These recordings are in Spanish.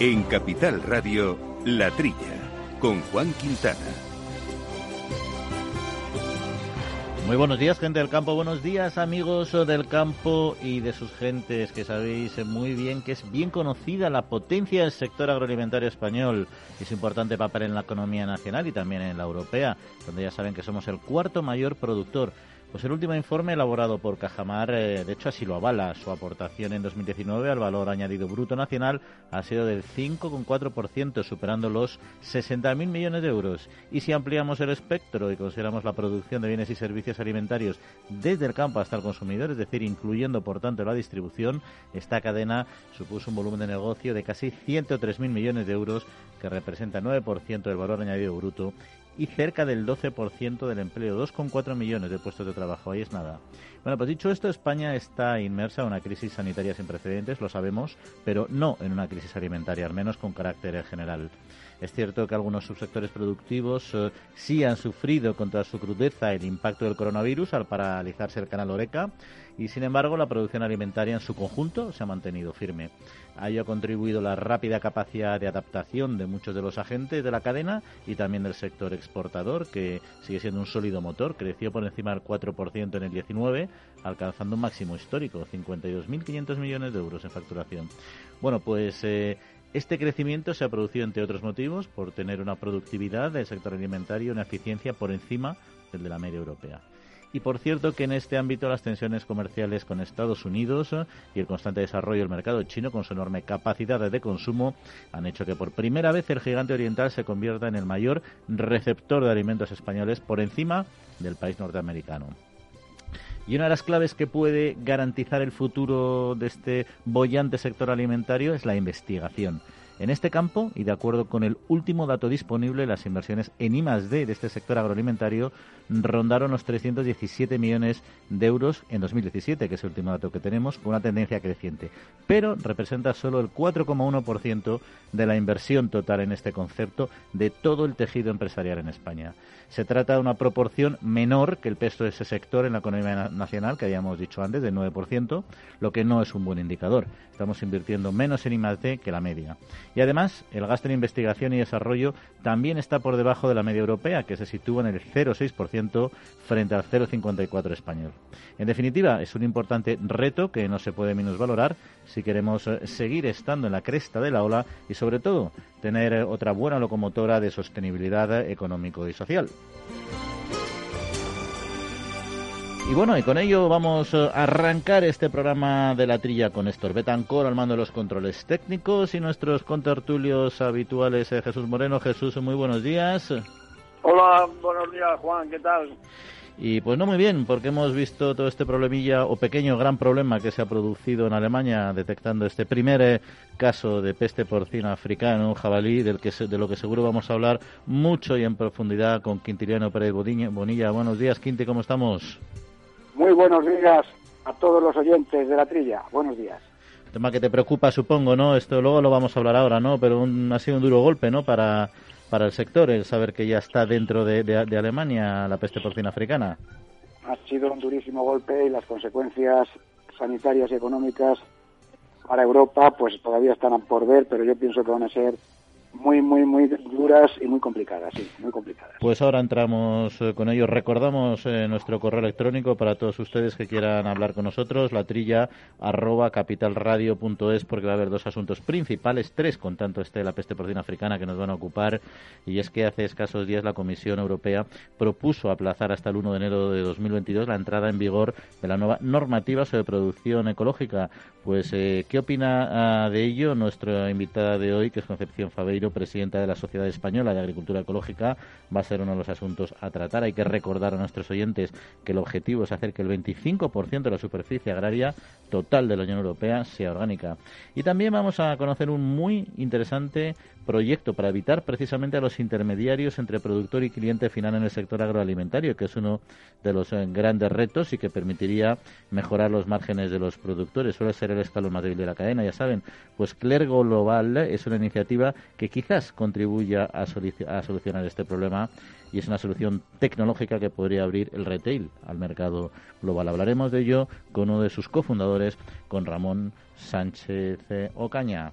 En Capital Radio, La Trilla, con Juan Quintana. Muy buenos días, gente del campo. Buenos días, amigos del campo y de sus gentes, que sabéis muy bien que es bien conocida la potencia del sector agroalimentario español. Es importante papel en la economía nacional y también en la europea, donde ya saben que somos el cuarto mayor productor. Pues el último informe elaborado por Cajamar, eh, de hecho así lo avala, su aportación en 2019 al valor añadido bruto nacional ha sido del 5,4%, superando los 60.000 millones de euros. Y si ampliamos el espectro y consideramos la producción de bienes y servicios alimentarios desde el campo hasta el consumidor, es decir, incluyendo por tanto la distribución, esta cadena supuso un volumen de negocio de casi 103.000 millones de euros, que representa 9% del valor añadido bruto y cerca del 12% del empleo, 2,4 millones de puestos de trabajo. Ahí es nada. Bueno, pues dicho esto, España está inmersa en una crisis sanitaria sin precedentes, lo sabemos, pero no en una crisis alimentaria, al menos con carácter general. Es cierto que algunos subsectores productivos eh, sí han sufrido con toda su crudeza el impacto del coronavirus al paralizarse el canal Oreca y, sin embargo, la producción alimentaria en su conjunto se ha mantenido firme. A ello contribuido la rápida capacidad de adaptación de muchos de los agentes de la cadena y también del sector exportador, que sigue siendo un sólido motor. Creció por encima del 4% en el 19, alcanzando un máximo histórico, 52.500 millones de euros en facturación. Bueno, pues eh, este crecimiento se ha producido, entre otros motivos, por tener una productividad del sector alimentario, una eficiencia por encima del de la media europea. Y por cierto que en este ámbito las tensiones comerciales con Estados Unidos y el constante desarrollo del mercado chino con su enorme capacidad de consumo han hecho que por primera vez el gigante oriental se convierta en el mayor receptor de alimentos españoles por encima del país norteamericano. Y una de las claves que puede garantizar el futuro de este bollante sector alimentario es la investigación. En este campo, y de acuerdo con el último dato disponible, las inversiones en I+D de este sector agroalimentario rondaron los 317 millones de euros en 2017, que es el último dato que tenemos, con una tendencia creciente. Pero representa solo el 4,1% de la inversión total en este concepto de todo el tejido empresarial en España. Se trata de una proporción menor que el peso de ese sector en la economía nacional, que habíamos dicho antes, del 9%, lo que no es un buen indicador. Estamos invirtiendo menos en I+D que la media. Y además, el gasto en investigación y desarrollo también está por debajo de la media europea, que se sitúa en el 0,6% frente al 0,54% español. En definitiva, es un importante reto que no se puede minusvalorar si queremos eh, seguir estando en la cresta de la ola y, sobre todo, tener eh, otra buena locomotora de sostenibilidad económico y social. Y bueno, y con ello vamos a arrancar este programa de la trilla con Néstor Betancor al mando de los controles técnicos y nuestros contertulios habituales, eh, Jesús Moreno. Jesús, muy buenos días. Hola, buenos días, Juan, ¿qué tal? Y pues no muy bien, porque hemos visto todo este problemilla o pequeño gran problema que se ha producido en Alemania detectando este primer eh, caso de peste porcina africana, un jabalí, del que de lo que seguro vamos a hablar mucho y en profundidad con Quintiliano Pérez Bonilla. Buenos días, Quinti, ¿cómo estamos? Muy buenos días a todos los oyentes de la trilla. Buenos días. Tema que te preocupa, supongo, ¿no? Esto luego lo vamos a hablar ahora, ¿no? Pero ha sido un duro golpe, ¿no? Para para el sector el saber que ya está dentro de, de, Alemania la peste porcina africana? Ha sido un durísimo golpe y las consecuencias sanitarias y económicas para Europa pues todavía están por ver, pero yo pienso que van a ser muy, muy, muy duras y muy complicadas, sí, muy complicadas. Pues ahora entramos eh, con ello. Recordamos eh, nuestro correo electrónico para todos ustedes que quieran hablar con nosotros, la trilla arroba capitalradio.es, porque va a haber dos asuntos principales, tres con tanto este la peste porcina africana que nos van a ocupar, y es que hace escasos días la Comisión Europea propuso aplazar hasta el 1 de enero de 2022 la entrada en vigor de la nueva normativa sobre producción ecológica. Pues, eh, ¿qué opina ah, de ello nuestra invitada de hoy, que es Concepción Fabeiro? presidenta de la Sociedad Española de Agricultura Ecológica, va a ser uno de los asuntos a tratar. Hay que recordar a nuestros oyentes que el objetivo es hacer que el 25% de la superficie agraria total de la Unión Europea sea orgánica. Y también vamos a conocer un muy interesante proyecto para evitar precisamente a los intermediarios entre productor y cliente final en el sector agroalimentario, que es uno de los eh, grandes retos y que permitiría mejorar los márgenes de los productores. Suele ser el escalón más débil de la cadena, ya saben. Pues Clergo Global es una iniciativa que quizás contribuya a, a solucionar este problema y es una solución tecnológica que podría abrir el retail al mercado global. Hablaremos de ello con uno de sus cofundadores, con Ramón Sánchez Ocaña.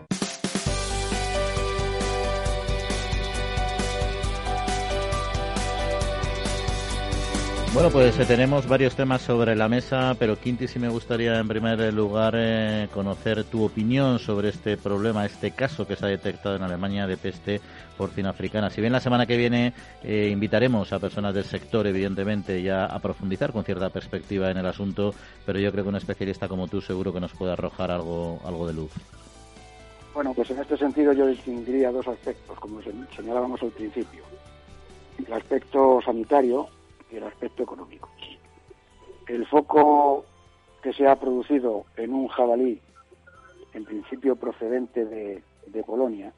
Bueno, pues eh, tenemos varios temas sobre la mesa, pero Quinti sí me gustaría en primer lugar eh, conocer tu opinión sobre este problema, este caso que se ha detectado en Alemania de peste porcina africana. Si bien la semana que viene eh, invitaremos a personas del sector, evidentemente, ya a profundizar con cierta perspectiva en el asunto, pero yo creo que un especialista como tú seguro que nos puede arrojar algo, algo de luz. Bueno, pues en este sentido yo distinguiría dos aspectos, como señalábamos al principio. El aspecto sanitario, y el aspecto económico. El foco que se ha producido en un jabalí, en principio procedente de, Polonia,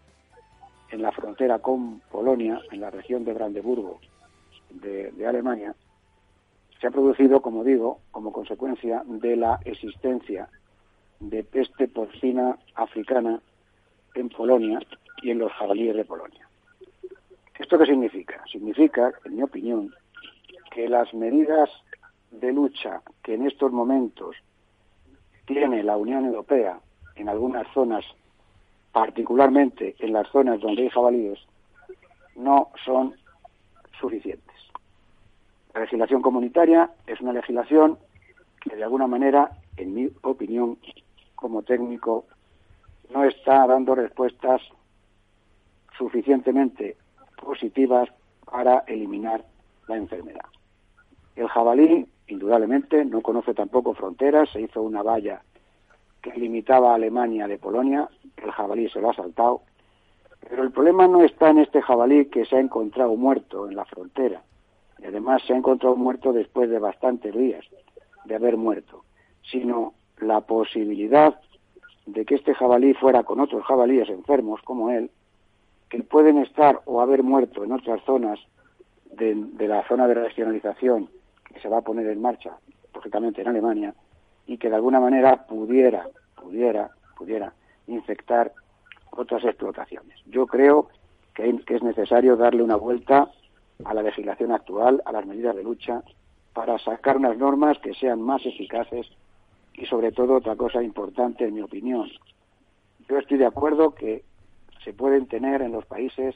en la frontera con Polonia, en la región de Brandeburgo de, de Alemania, se ha producido, como digo, como consecuencia de la existencia de peste porcina africana en Polonia y en los jabalíes de Polonia. ¿Esto qué significa? Significa, en mi opinión, que las medidas de lucha que en estos momentos tiene la Unión Europea en algunas zonas, particularmente en las zonas donde hay jabalíes, no son suficientes. La legislación comunitaria es una legislación que de alguna manera, en mi opinión, como técnico, no está dando respuestas suficientemente positivas para eliminar la enfermedad. El jabalí, indudablemente, no conoce tampoco fronteras, se hizo una valla que limitaba a Alemania de Polonia, el jabalí se lo ha saltado, pero el problema no está en este jabalí que se ha encontrado muerto en la frontera, y además se ha encontrado muerto después de bastantes días de haber muerto, sino la posibilidad de que este jabalí fuera con otros jabalíes enfermos como él, que pueden estar o haber muerto en otras zonas de, de la zona de regionalización que se va a poner en marcha, lógicamente en Alemania, y que de alguna manera pudiera, pudiera, pudiera infectar otras explotaciones. Yo creo que, es necesario darle una vuelta a la legislación actual, a las medidas de lucha, para sacar unas normas que sean más eficaces y sobre todo otra cosa importante en mi opinión. Yo estoy de acuerdo que se pueden tener en los países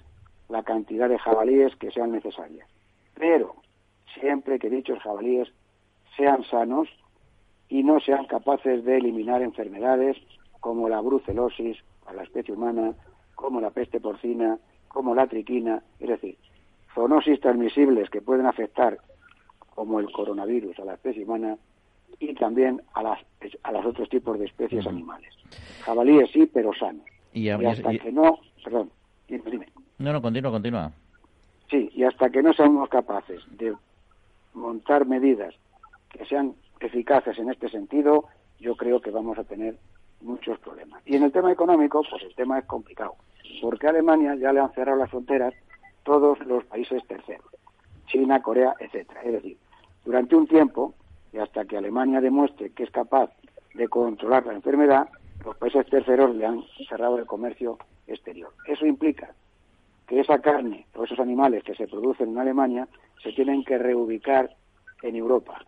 la cantidad de jabalíes que sean necesarias. Pero siempre que dichos jabalíes sean sanos y no sean capaces de eliminar enfermedades como la brucelosis a la especie humana, como la peste porcina, como la triquina, es decir, zoonosis transmisibles que pueden afectar como el coronavirus a la especie humana y también a las a los otros tipos de especies animales. Jabalíes sí, pero sanos. Y, hasta que no, perdón, dime. No, no, continúa, continúa. Sí, y hasta que no seamos capaces de montar medidas que sean eficaces en este sentido, yo creo que vamos a tener muchos problemas. Y en el tema económico, pues el tema es complicado, porque a Alemania ya le han cerrado las fronteras todos los países terceros, China, Corea, etcétera. Es decir, durante un tiempo, y hasta que Alemania demuestre que es capaz de controlar la enfermedad, los países terceros le han cerrado el comercio exterior. Eso implica que esa carne o esos animales que se producen en Alemania se tienen que reubicar en Europa,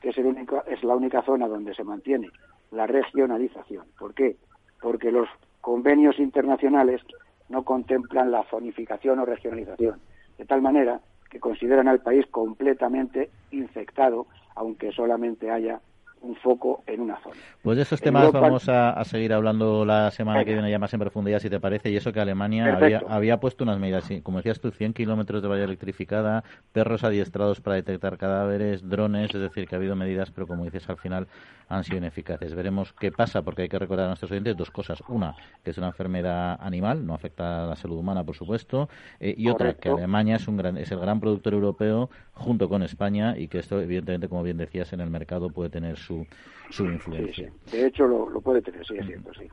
que es, el único, es la única zona donde se mantiene la regionalización. ¿Por qué? Porque los convenios internacionales no contemplan la zonificación o regionalización, de tal manera que consideran al país completamente infectado, aunque solamente haya un foco en una zona. Pues de esos temas vamos a, seguir hablando la semana que viene ya más en profundidad, si te parece, y eso que Alemania había, había, puesto unas medidas, como decías tú, 100 kilómetros de valla electrificada, perros adiestrados para detectar cadáveres, drones, es decir, que ha habido medidas, pero como dices, al final han sido ineficaces. Veremos qué pasa, porque hay que recordar a nuestros oyentes dos cosas. Una, que es una enfermedad animal, no afecta a la salud humana, por supuesto, eh, y otra, que Alemania es, un gran, es el gran productor europeo junto con España y que esto, evidentemente, como bien decías, en el mercado puede tener su, su influencia. De hecho, lo, puede tener, sí, es cierto, sí.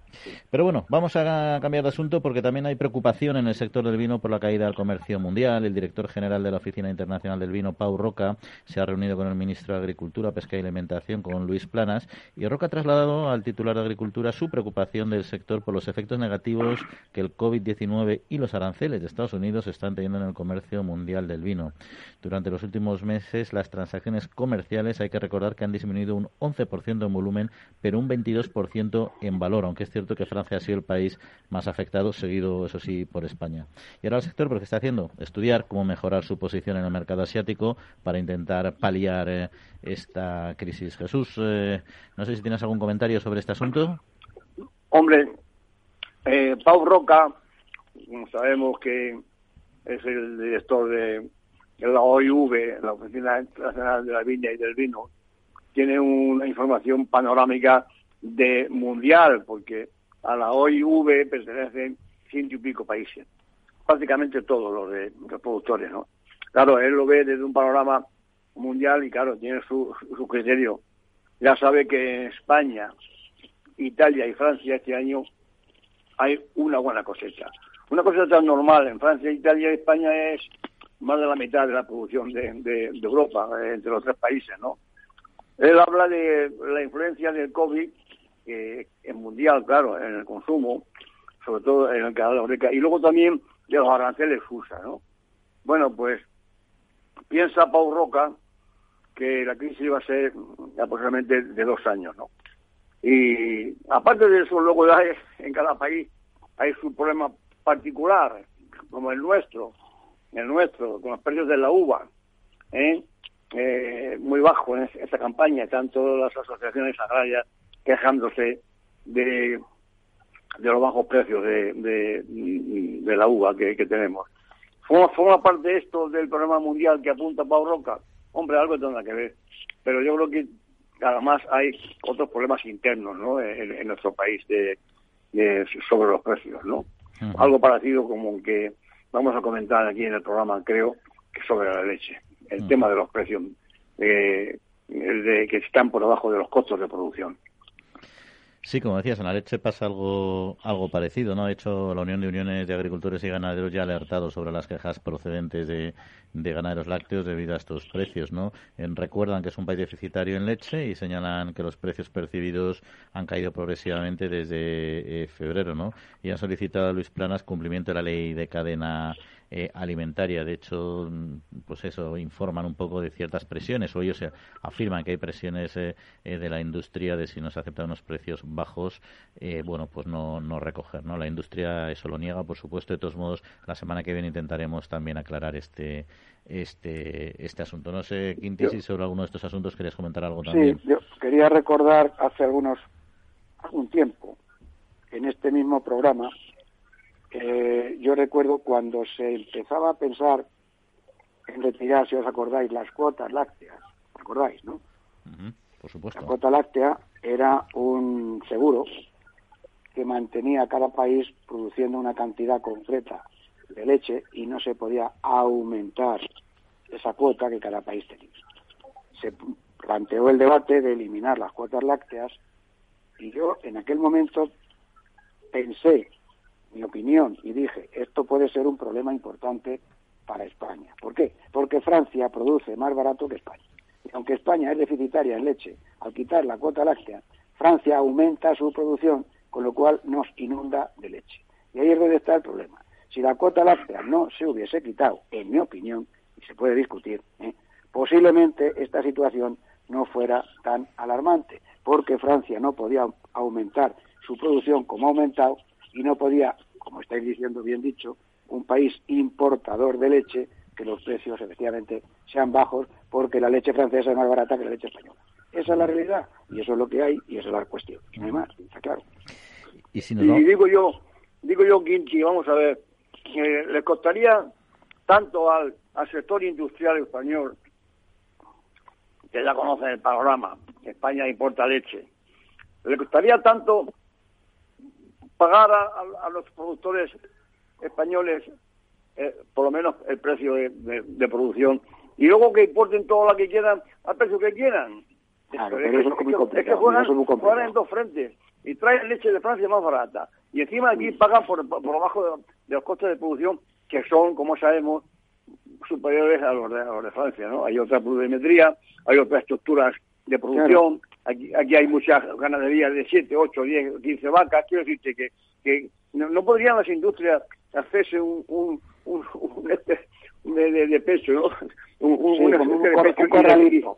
Pero bueno, vamos a cambiar de asunto porque también hay preocupación en el sector del vino por la caída del comercio mundial. El director general de la Oficina Internacional del Vino, Pau Roca, se ha reunido con el ministro de Agricultura, Pesca y Alimentación, con Luis Planas, y Roca ha trasladado al titular de Agricultura su preocupación del sector por los efectos negativos que el COVID-19 y los aranceles de Estados Unidos están teniendo en el comercio mundial del vino. Durante los últimos meses, las transacciones comerciales hay que recordar que han disminuido un 11% en volumen, pero un 22% en valor, aunque es cierto que Francia ha sido el país más afectado, seguido, eso sí, por España. Y ahora el sector, ¿por qué está haciendo? Estudiar cómo mejorar su posición en el mercado asiático para intentar paliar eh, esta crisis. Jesús, eh, no sé si tienes algún comentario sobre este asunto. Hombre, eh, Pau Roca, sabemos que es el director de la OIV, la Oficina Internacional de la Viña y del Vino, tiene una información panorámica de mundial, porque a la OIV pertenecen ciento y pico países, prácticamente todos los de los productores, ¿no? Claro, él lo ve desde un panorama mundial y claro, tiene su, su criterio. Ya sabe que en España, Italia y Francia este año hay una buena cosecha. Una cosecha normal en Francia, Italia y España es más de la mitad de la producción de, Europa, entre los tres países, ¿no? Él habla de la influencia del COVID, que es mundial, claro, en el consumo, sobre todo en el canal de y luego también de los aranceles USA, ¿no? Bueno, pues piensa Pau Roca que la crisis va a ser aproximadamente de dos años, ¿no? Y aparte de eso, luego hay, en cada país hay su problema particular, como el nuestro, el nuestro, con los precios de la uva, ¿eh? Eh, muy bajo en esta campaña, están todas las asociaciones agrarias quejándose de, de los bajos precios de, de, la uva que, tenemos. ¿Forma, parte de esto del problema mundial que apunta Pau Roca? Hombre, algo tendrá que ver. Pero yo creo que además hay otros problemas internos ¿no? en, nuestro país de, sobre los precios. ¿no? Algo parecido como que vamos a comentar aquí en el programa, creo, que sobre la leche el mm. tema de los precios eh, de, que están por debajo de los costos de producción. Sí, como decías, en la leche pasa algo, algo parecido, ¿no? De hecho, la Unión de Uniones de Agricultores y Ganaderos ya ha alertado sobre las quejas procedentes de, de ganaderos lácteos debido a estos precios, ¿no? recuerdan que es un país deficitario en leche y señalan que los precios percibidos han caído progresivamente desde eh, febrero, ¿no? Y han solicitado a Luis Planas cumplimiento de la ley de cadena eh, alimentaria. De hecho, pues eso, informan un poco de ciertas presiones, o ellos afirman que hay presiones eh, eh, de la industria de si no se aceptan unos precios bajos, bueno, pues no, no recoger, ¿no? La industria eso lo niega, por supuesto. De todos modos, la semana que viene intentaremos también aclarar este este este asunto. No sé, Quinti, si sobre alguno de estos asuntos querías comentar algo también. Sí, yo quería recordar hace algunos algún tiempo en este mismo programa eh, yo recuerdo cuando se empezaba a pensar en retirar, si os acordáis, las cuotas lácteas, ¿acordáis, no? por supuesto. La cuota láctea era un seguro que mantenía a cada país produciendo una cantidad concreta de leche y no se podía aumentar esa cuota que cada país tenía. Se planteó el debate de eliminar las cuotas lácteas y yo en aquel momento pensé mi opinión y dije, esto puede ser un problema importante para España. ¿Por qué? Porque Francia produce más barato que España. Y aunque España es deficitaria en leche, al quitar la cuota láctea, Francia aumenta su producción, con lo cual nos inunda de leche. Y ahí es donde está el problema. Si la cuota láctea no se hubiese quitado, en mi opinión, y se puede discutir, ¿eh? posiblemente esta situación no fuera tan alarmante, porque Francia no podía aumentar su producción como ha aumentado y no podía, como estáis diciendo bien dicho, un país importador de leche, que los precios efectivamente sean bajos porque la leche francesa es más barata que la leche española. Esa es la realidad y eso es lo que hay y esa es la cuestión. no hay más, está claro. Y, si y digo yo, digo yo, Quinchi, vamos a ver, que le costaría tanto al, al sector industrial español, que ya conocen el panorama, España importa leche, le costaría tanto pagar a, los productores españoles eh, por lo menos el precio de, producción y luego que importen todo lo que quieran al precio que quieran. Claro, es, que, juegan, en dos frentes y traen leche de Francia más barata y encima aquí pagan por, por debajo de, los costes de producción que son, como sabemos, superiores a los de, a los de Francia, ¿no? Hay otra pluviometría, hay otras estructuras de producción, aquí, aquí hay muchas ganaderías de 7, 8, 10, 15 vacas, quiero decirte que, que no, podrían las industrias hacerse un, un, un, este de, de, pecho, ¿no? Un, un, de pecho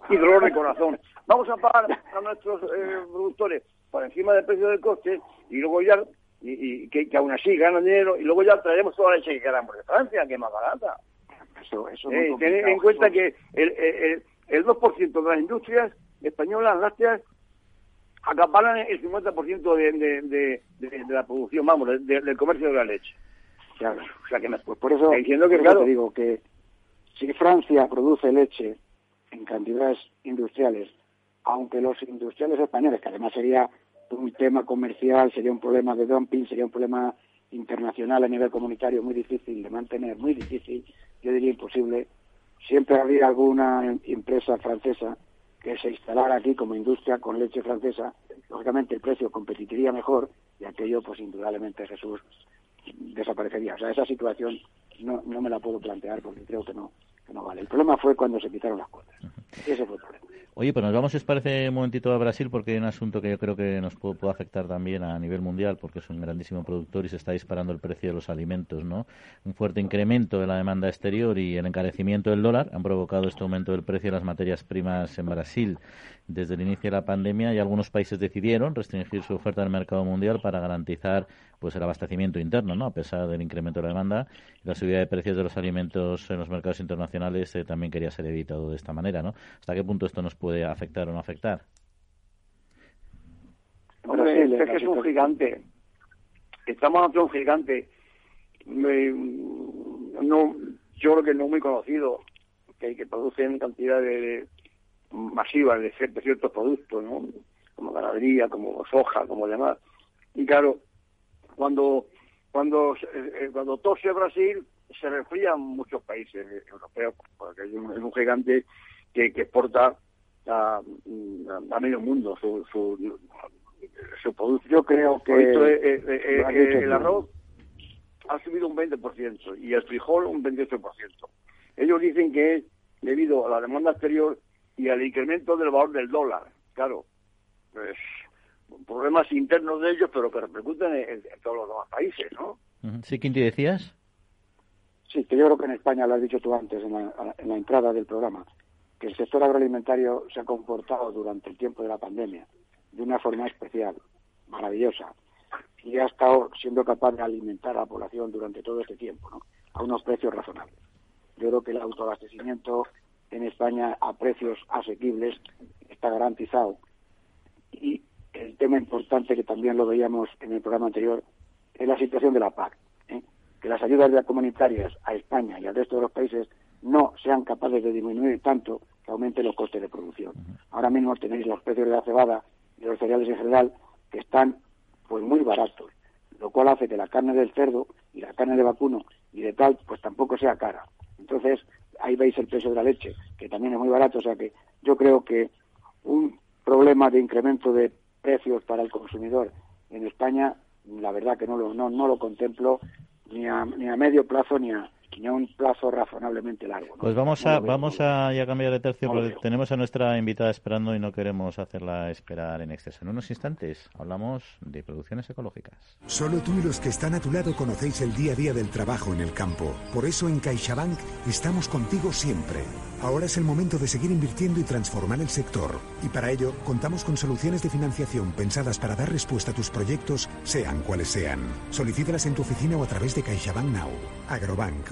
y, dolor de corazón. Vamos a pagar a nuestros eh, productores por encima del precio del coste y luego ya, y, que, que, aún así ganan dinero y luego ya traemos toda la leche que queramos de Francia, que es más barata. Eso, eso eh, tener en cuenta que el, el, el 2% de las industrias españolas lácteas acaparan el 50% de, de, de, de, la producción, vamos, del comercio de la leche. Claro, o sea que pues por eso, diciendo que, claro, te digo que si Francia produce leche en cantidades industriales, aunque los industriales españoles, que además sería un tema comercial, sería un problema de dumping, sería un problema internacional a nivel comunitario muy difícil de mantener, muy difícil, yo diría imposible, siempre habría alguna empresa francesa que se instalara aquí como industria con leche francesa, lógicamente el precio competiría mejor y aquello, pues indudablemente Jesús desaparecería. O sea, esa situación no, no me la puedo plantear porque creo que no, que no vale. El problema fue cuando se quitaron las cuotas. Ese fue el problema. Oye, pues nos vamos, si os parece, un momentito a Brasil, porque hay un asunto que yo creo que nos puede, afectar también a nivel mundial, porque es un grandísimo productor y se está disparando el precio de los alimentos, ¿no? Un fuerte incremento de la demanda exterior y el encarecimiento del dólar han provocado este aumento del precio de las materias primas en Brasil desde el inicio de la pandemia y algunos países decidieron restringir su oferta en el mercado mundial para garantizar pues el abastecimiento interno, ¿no? A pesar del incremento de la demanda y la subida de precios de los alimentos en los mercados internacionales eh, también quería ser evitado de esta manera, ¿no? ¿Hasta qué punto esto nos puede afectar o no afectar? Hombre, es que es un gigante. Estamos ante un gigante. no, yo creo que no muy conocido, que, que produce en cantidad de, masivas de, ciertos productos, ¿no? Como ganadería, como soja, como demás. Y claro, cuando cuando eh, eh, cuando tose Brasil se resfrían muchos países europeos porque es un, es un gigante que, que exporta a, a, medio mundo su, su, su producto. Yo creo que eh, el arroz ha subido un 20% y el frijol un 28%. Ellos dicen que es debido a la demanda exterior y al incremento del valor del dólar. Claro, pues problemas internos de ellos, pero que repercuten en, todos los demás países, ¿no? Sí, ¿quién te decías? Sí, que yo creo que en España, lo has dicho tú antes, en la, en la entrada del programa, que el sector agroalimentario se ha comportado durante el tiempo de la pandemia de una forma especial, maravillosa, y ha estado siendo capaz de alimentar a la población durante todo este tiempo, ¿no? A unos precios razonables. Yo creo que el autoabastecimiento en España a precios asequibles está garantizado. Y el tema importante que también lo veíamos en el programa anterior es la situación de la PAC. ¿eh? Que las ayudas de comunitarias a España y al resto de los países no sean capaces de disminuir tanto que aumenten los costes de producción. Ahora mismo tenéis los precios de la cebada y los cereales en general que están pues muy baratos, lo cual hace que la carne del cerdo y la carne de vacuno y de tal pues tampoco sea cara. Entonces, ahí veis el precio de la leche, que también es muy barato, o sea que yo creo que un problema de incremento de precios para el consumidor en España, la verdad que no lo, no, no lo contemplo ni a, ni a medio plazo ni a, un plazo razonablemente largo. Pues vamos a, vamos a ya cambiar de tercio porque tenemos a nuestra invitada esperando y no queremos hacerla esperar en exceso. En unos instantes hablamos de producciones ecológicas. Solo tú y los que están a tu lado conocéis el día a día del trabajo en el campo. Por eso en CaixaBank estamos contigo siempre Ahora es el momento de seguir invirtiendo y transformar el sector. Y para ello, contamos con soluciones de financiación pensadas para dar respuesta a tus proyectos, sean cuales sean. Solicítalas en tu oficina o a través de CaixaBank Now. Agrobank,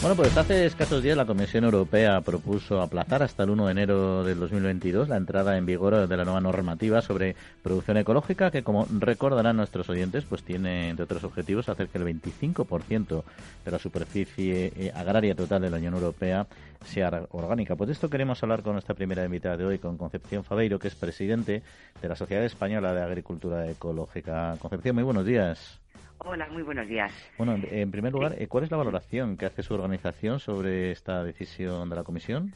Bueno, pues hace escasos días la Comisión Europea propuso aplazar hasta el 1 de enero del 2022 la entrada en vigor de la nueva normativa sobre producción ecológica que, como recordarán nuestros oyentes, pues tiene, entre otros objetivos, hacer que el 25% de la superficie eh, agraria total de la Unión Europea sea orgánica. Pues de esto queremos hablar con nuestra primera invitada de hoy, con Concepción Fabeiro, que es presidente de la Sociedad Española de Agricultura Ecológica. Concepción, muy buenos días. Hola, muy buenos días. Bueno, en primer lugar, eh, ¿cuál es la valoración que hace su organización sobre esta decisión de la Comisión?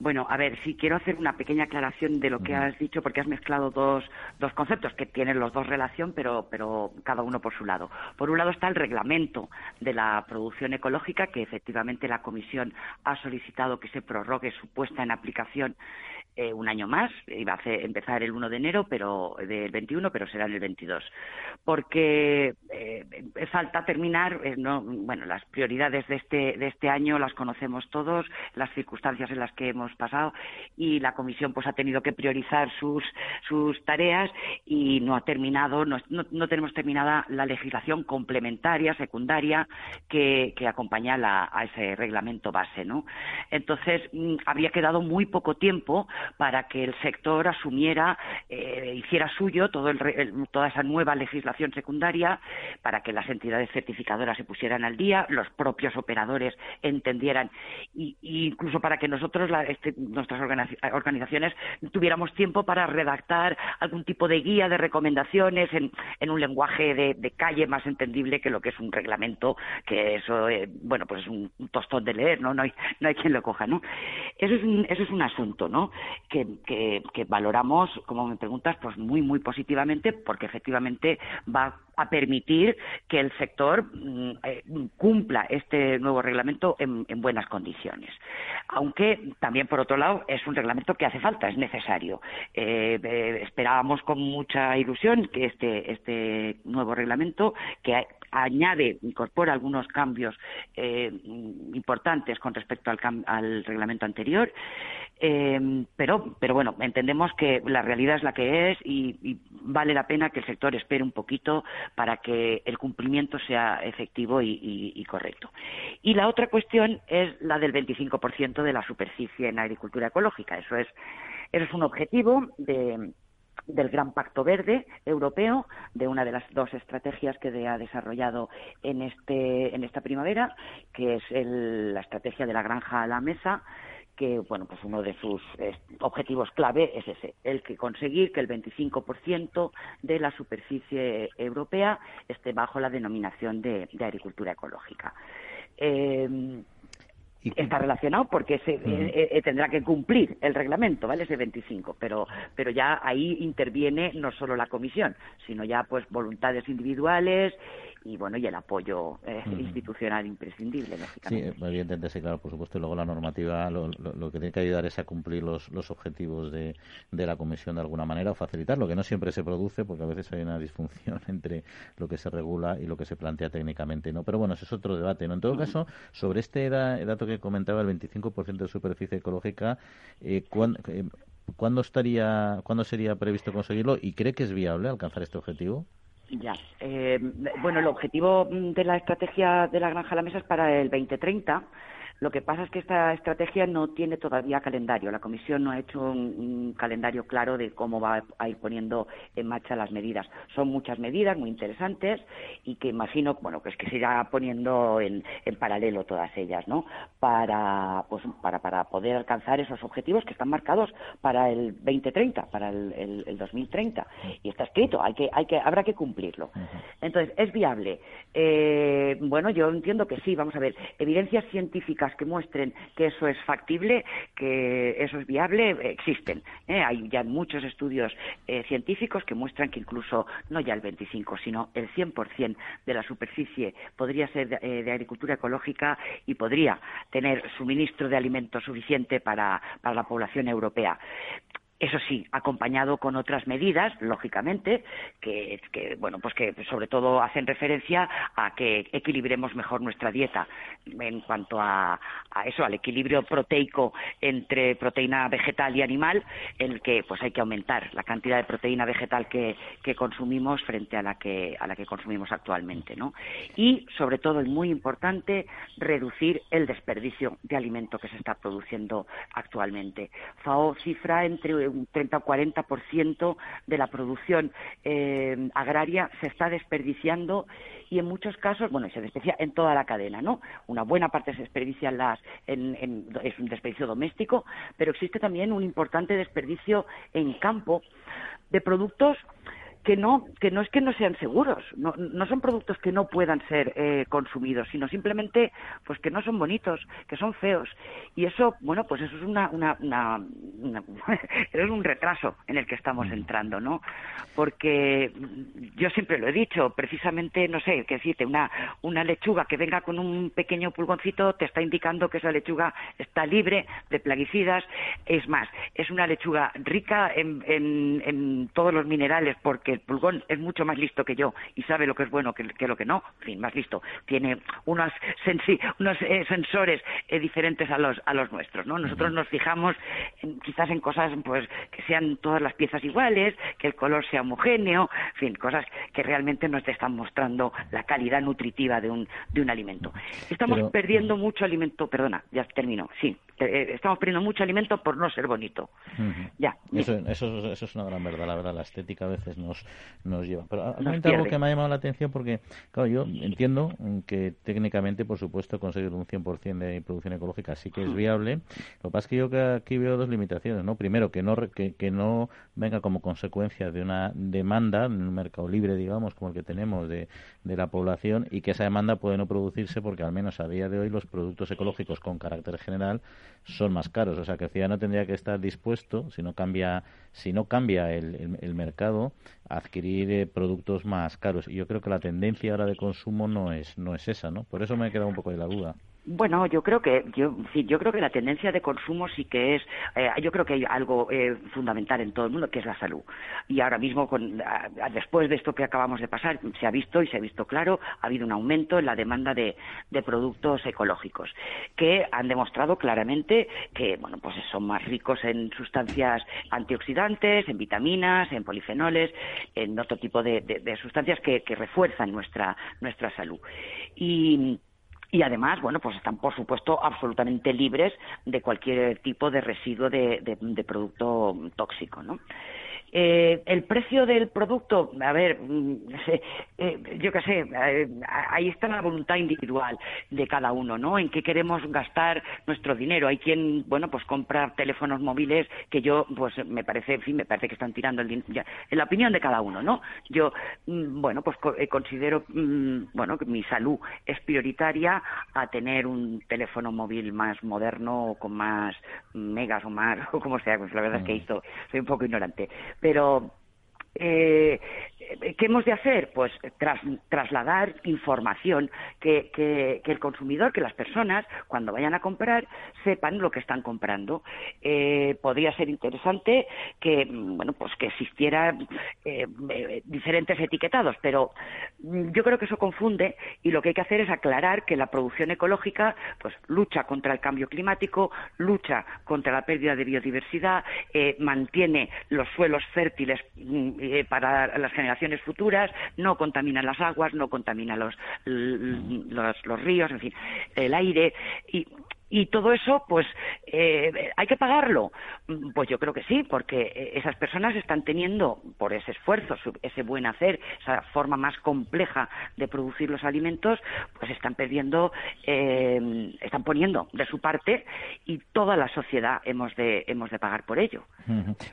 Bueno, a ver, sí quiero hacer una pequeña aclaración de lo que has dicho, porque has mezclado dos, dos conceptos que tienen los dos relación, pero, pero cada uno por su lado. Por un lado está el reglamento de la producción ecológica, que efectivamente la Comisión ha solicitado que se prorrogue su puesta en aplicación eh, un año más, iba a empezar el 1 de enero pero del 21, pero será en el 22, porque eh, falta terminar, eh, no, bueno, las prioridades de este, de este año las conocemos todos, las circunstancias en las que hemos pasado y la Comisión pues ha tenido que priorizar sus, sus tareas y no ha terminado, no, no, tenemos terminada la legislación complementaria, secundaria, que, que acompaña a ese reglamento base, ¿no? Entonces, mm, habría quedado muy poco tiempo para que el sector asumiera, eh, hiciera suyo todo toda esa nueva legislación secundaria, para que las entidades certificadoras se pusieran al día, los propios operadores entendieran, y, incluso para que nosotros, este, nuestras organizaciones, tuviéramos tiempo para redactar algún tipo de guía de recomendaciones en, un lenguaje de, calle más entendible que lo que es un reglamento, que eso, eh, bueno, pues es un, tostón de leer, ¿no? No hay, no hay quien lo coja, ¿no? Eso es un, eso es un asunto, ¿no? Que, valoramos, como me preguntas, pues muy, muy positivamente, porque efectivamente va a permitir que el sector mm, eh, cumpla este nuevo reglamento en, buenas condiciones. Aunque también, por otro lado, es un reglamento que hace falta, es necesario. Eh, eh, esperábamos con mucha ilusión que este, este nuevo reglamento, que añade, incorpora algunos cambios importantes con respecto al, al reglamento anterior, eh, pero, pero bueno, entendemos que la realidad es la que es y, vale la pena que el sector espere un poquito para que el cumplimiento sea efectivo y, correcto. Y la otra cuestión es la del 25% de la superficie en agricultura ecológica. Eso es, eso es un objetivo de del Gran Pacto Verde Europeo, de una de las dos estrategias que ha desarrollado en, este, en esta primavera, que es la estrategia de la granja a la mesa, que bueno pues uno de sus objetivos clave es ese el que conseguir que el 25% de la superficie europea esté bajo la denominación de, agricultura ecológica. Eh, está relacionado porque se, eh, eh, tendrá que cumplir el reglamento, ¿vale? Ese 25, pero, pero ya ahí interviene no solo la comisión, sino ya pues voluntades individuales y bueno y el apoyo eh, institucional imprescindible lógicamente. Sí evidentemente sí claro por supuesto y luego la normativa lo, lo, que tiene que ayudar es a cumplir los, los objetivos de, de, la comisión de alguna manera o facilitarlo que no siempre se produce porque a veces hay una disfunción entre lo que se regula y lo que se plantea técnicamente no pero bueno ese es otro debate no en todo caso sobre este dato que comentaba el 25% de superficie ecológica eh, eh, ¿cuándo, estaría cuándo sería previsto conseguirlo y cree que es viable alcanzar este objetivo ya. Eh, bueno, el objetivo de la estrategia de la granja a la mesa es para el 2030 Lo que pasa es que esta estrategia no tiene todavía calendario. La Comisión no ha hecho un, calendario claro de cómo va a ir poniendo en marcha las medidas. Son muchas medidas muy interesantes y que imagino, bueno, pues que se irá poniendo en, paralelo todas ellas, ¿no? Para, pues, para, para poder alcanzar esos objetivos que están marcados para el 2030, para el, el, 2030. Y está escrito, hay que, hay que, habrá que cumplirlo. Entonces, ¿es viable? Eh, bueno, yo entiendo que sí. Vamos a ver, evidencias científicas que muestren que eso es factible, que eso es viable, existen. ¿eh? Hay ya muchos estudios eh, científicos que muestran que incluso no ya el 25, sino el 100% de la superficie podría ser de, agricultura ecológica y podría tener suministro de alimentos suficiente para la población europea. Eso sí, acompañado con otras medidas, lógicamente, que, bueno, pues que sobre todo hacen referencia a que equilibremos mejor nuestra dieta en cuanto a, eso, al equilibrio proteico entre proteína vegetal y animal, en el que pues hay que aumentar la cantidad de proteína vegetal que, consumimos frente a la que a la que consumimos actualmente, ¿no? Y sobre todo, es muy importante, reducir el desperdicio de alimento que se está produciendo actualmente. FAO cifra entre un 30 o 40% de la producción eh, agraria se está desperdiciando y en muchos casos, bueno, se desperdicia en toda la cadena, ¿no? Una buena parte se desperdicia en las, en, es un desperdicio doméstico, pero existe también un importante desperdicio en campo de productos que no, que no es que no sean seguros, no, no son productos que no puedan ser eh, consumidos, sino simplemente pues que no son bonitos, que son feos. Y eso, bueno, pues eso es una, una, una, es un retraso en el que estamos entrando, ¿no? Porque yo siempre lo he dicho, precisamente, no sé, que decirte, una, una lechuga que venga con un pequeño pulgoncito te está indicando que esa lechuga está libre de plaguicidas. Es más, es una lechuga rica en, en, en todos los minerales porque el pulgón es mucho más listo que yo y sabe lo que es bueno que, lo que no, en fin, más listo. Tiene unos, unos eh, sensores eh, diferentes a los, a los nuestros, ¿no? Nosotros nos fijamos quizás en cosas pues que sean todas las piezas iguales, que el color sea homogéneo, en fin, cosas que realmente nos están mostrando la calidad nutritiva de un, de un alimento. Estamos perdiendo mucho alimento, perdona, ya termino, sí, eh, estamos perdiendo mucho alimento por no ser bonito. Ya. Eso, eso, eso, es una gran verdad, la verdad, la estética a veces nos, nos lleva. Pero algo que me ha llamado la atención porque, claro, yo entiendo que técnicamente, por supuesto, conseguir un 100% de producción ecológica sí que es viable. Lo que pasa es que yo aquí veo dos limitaciones, ¿no? Primero, que no, que, que no venga como consecuencia de una demanda en un mercado libre, digamos, como el que tenemos de, de la población y que esa demanda puede no producirse porque al menos a día de hoy los productos ecológicos con carácter general son más caros. O sea que el ciudadano tendría que estar dispuesto, si no cambia, si no cambia el, el, mercado, a adquirir eh, productos más caros. Y yo creo que la tendencia ahora de consumo no es, no es esa, ¿no? Por eso me he quedado un poco de la duda. Bueno, yo creo que yo, sí, yo creo que la tendencia de consumo sí que es, eh, yo creo que hay algo eh, fundamental en todo el mundo que es la salud. Y ahora mismo, con, después de esto que acabamos de pasar, se ha visto y se ha visto claro, ha habido un aumento en la demanda de, productos ecológicos que han demostrado claramente que, bueno, pues son más ricos en sustancias antioxidantes, en vitaminas, en polifenoles, en otro tipo de, de, sustancias que, que refuerzan nuestra nuestra salud. Y y además, bueno, pues están, por supuesto, absolutamente libres de cualquier tipo de residuo de, de, producto tóxico, ¿no? Eh, el precio del producto, a ver, mm, eh, yo qué sé, eh, ahí está la voluntad individual de cada uno, ¿no? En qué queremos gastar nuestro dinero. Hay quien, bueno, pues compra teléfonos móviles que yo, pues me parece, en fin, me parece que están tirando el dinero. En la opinión de cada uno, ¿no? Yo, mm, bueno, pues considero, mm, bueno, que mi salud es prioritaria a tener un teléfono móvil más moderno, con más megas o más, o como sea, pues la verdad es que hizo, soy un poco ignorante pero eh, ¿Qué hemos de hacer? Pues trasladar información, que, el consumidor, que las personas, cuando vayan a comprar, sepan lo que están comprando. Eh, podría ser interesante que, bueno, pues que existiera eh, diferentes etiquetados, pero yo creo que eso confunde y lo que hay que hacer es aclarar que la producción ecológica, pues lucha contra el cambio climático, lucha contra la pérdida de biodiversidad, eh, mantiene los suelos fértiles mm, para las generaciones futuras, no contamina las aguas, no contamina los, los, ríos, en fin, el aire. Y y todo eso, pues, eh, ¿hay que pagarlo? Mm, pues yo creo que sí, porque eh, esas personas están teniendo, por ese esfuerzo, ese buen hacer, esa forma más compleja de producir los alimentos, pues están perdiendo, eh, están poniendo de su parte y toda la sociedad hemos de, hemos de pagar por ello.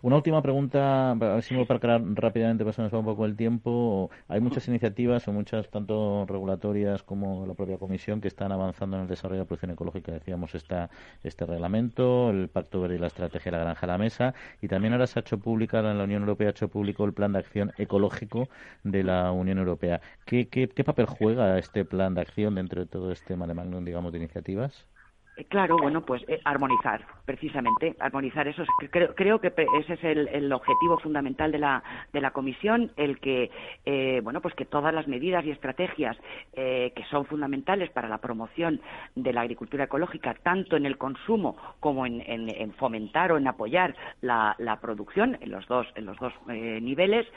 Una última pregunta, a ver si me aclarar rápidamente, para nos va un poco el tiempo. Hay muchas iniciativas o muchas, tanto regulatorias como la propia Comisión, que están avanzando en el desarrollo de la producción ecológica, decíamos está este reglamento, el Pacto Verde y la Estrategia de la Granja a la Mesa, y también ahora se ha hecho pública, la Unión Europea ha hecho público el Plan de Acción Ecológico de la Unión Europea. ¿Qué, qué, qué papel juega este plan de acción dentro de todo este mare magnum, digamos, de iniciativas? Eh, claro, bueno, pues eh, armonizar, precisamente, armonizar eso. Creo, creo que ese es el, objetivo fundamental de la, de la comisión, el que, eh, bueno, pues que todas las medidas y estrategias que son fundamentales para la promoción de la agricultura ecológica, tanto en el consumo como en, fomentar o en apoyar la, producción en los dos, en los dos niveles,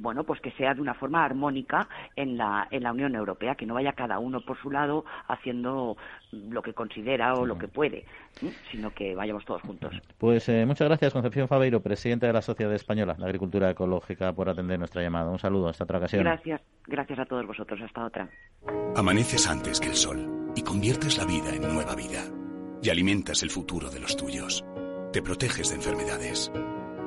bueno, pues que sea de una forma armónica en la, en la Unión Europea, que no vaya cada uno por su lado haciendo lo que considera o lo que puede, sino que vayamos todos juntos. Pues eh, muchas gracias, Concepción Fabeiro, presidenta de la Sociedad Española de Agricultura Ecológica, por atender nuestra llamada. Un saludo, hasta otra ocasión. Gracias, gracias a todos vosotros, hasta otra. Amaneces antes que el sol y conviertes la vida en nueva vida. Y alimentas el futuro de los tuyos. Te proteges de enfermedades.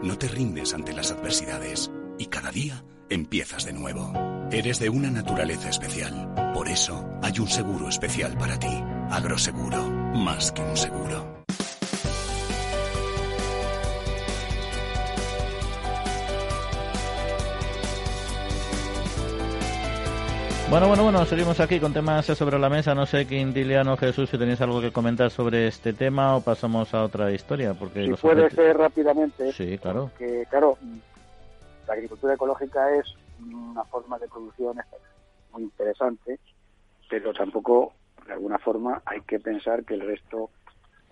No te rindes ante las adversidades. Y cada día empiezas de nuevo. Eres de una naturaleza especial. Por eso hay un seguro especial para ti. Agroseguro, más que un seguro. Bueno, bueno, bueno, seguimos aquí con temas sobre la mesa. No sé, Quintiliano, Jesús, si tenéis algo que comentar sobre este tema o pasamos a otra historia. Porque si puede ser rápidamente. Sí, claro. Que, claro, la agricultura ecológica es una forma de producción muy interesante, pero tampoco de alguna forma hay que pensar que el resto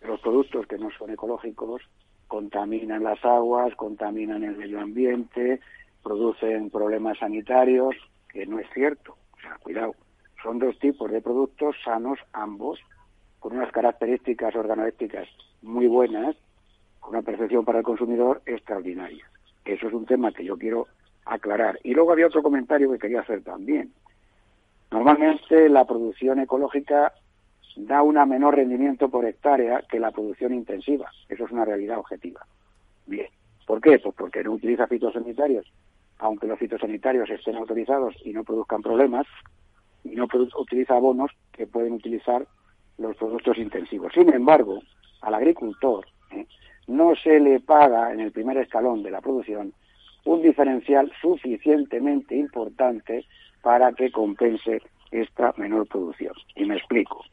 de los productos que no son ecológicos contaminan las aguas, contaminan el medio ambiente, producen problemas sanitarios, que no es cierto. O sea, cuidado, son dos tipos de productos sanos ambos, con unas características organoépticas muy buenas, con una percepción para el consumidor extraordinaria. Eso es un tema que yo quiero aclarar. Y luego había otro comentario que quería hacer también. Normalmente la producción ecológica da un menor rendimiento por hectárea que la producción intensiva. Eso es una realidad objetiva. Bien. ¿Por qué? Pues porque no utiliza fitosanitarios, aunque los fitosanitarios estén autorizados y no produzcan problemas, y no utiliza abonos que pueden utilizar los productos intensivos. Sin embargo, al agricultor ¿eh? no se le paga en el primer escalón de la producción un diferencial suficientemente importante para que compense esta menor producción. Y me explico.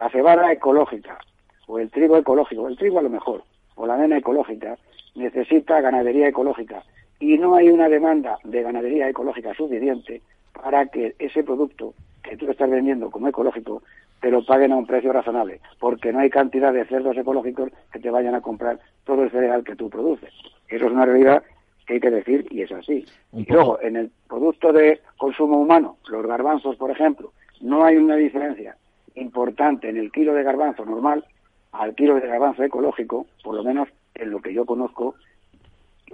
La cebada ecológica o el trigo ecológico, el trigo a lo mejor, o la avena ecológica, necesita ganadería ecológica y no hay una demanda de ganadería ecológica suficiente para que ese producto que tú estás vendiendo como ecológico te lo paguen a un precio razonable, porque no hay cantidad de cerdos ecológicos que te vayan a comprar todo el cereal que tú produces. Eso es una realidad que hay que decir y es así. y luego, en el producto de consumo humano, los garbanzos, por ejemplo, no hay una diferencia importante en el kilo de garbanzo normal al kilo de garbanzo ecológico, por lo menos en lo que yo conozco.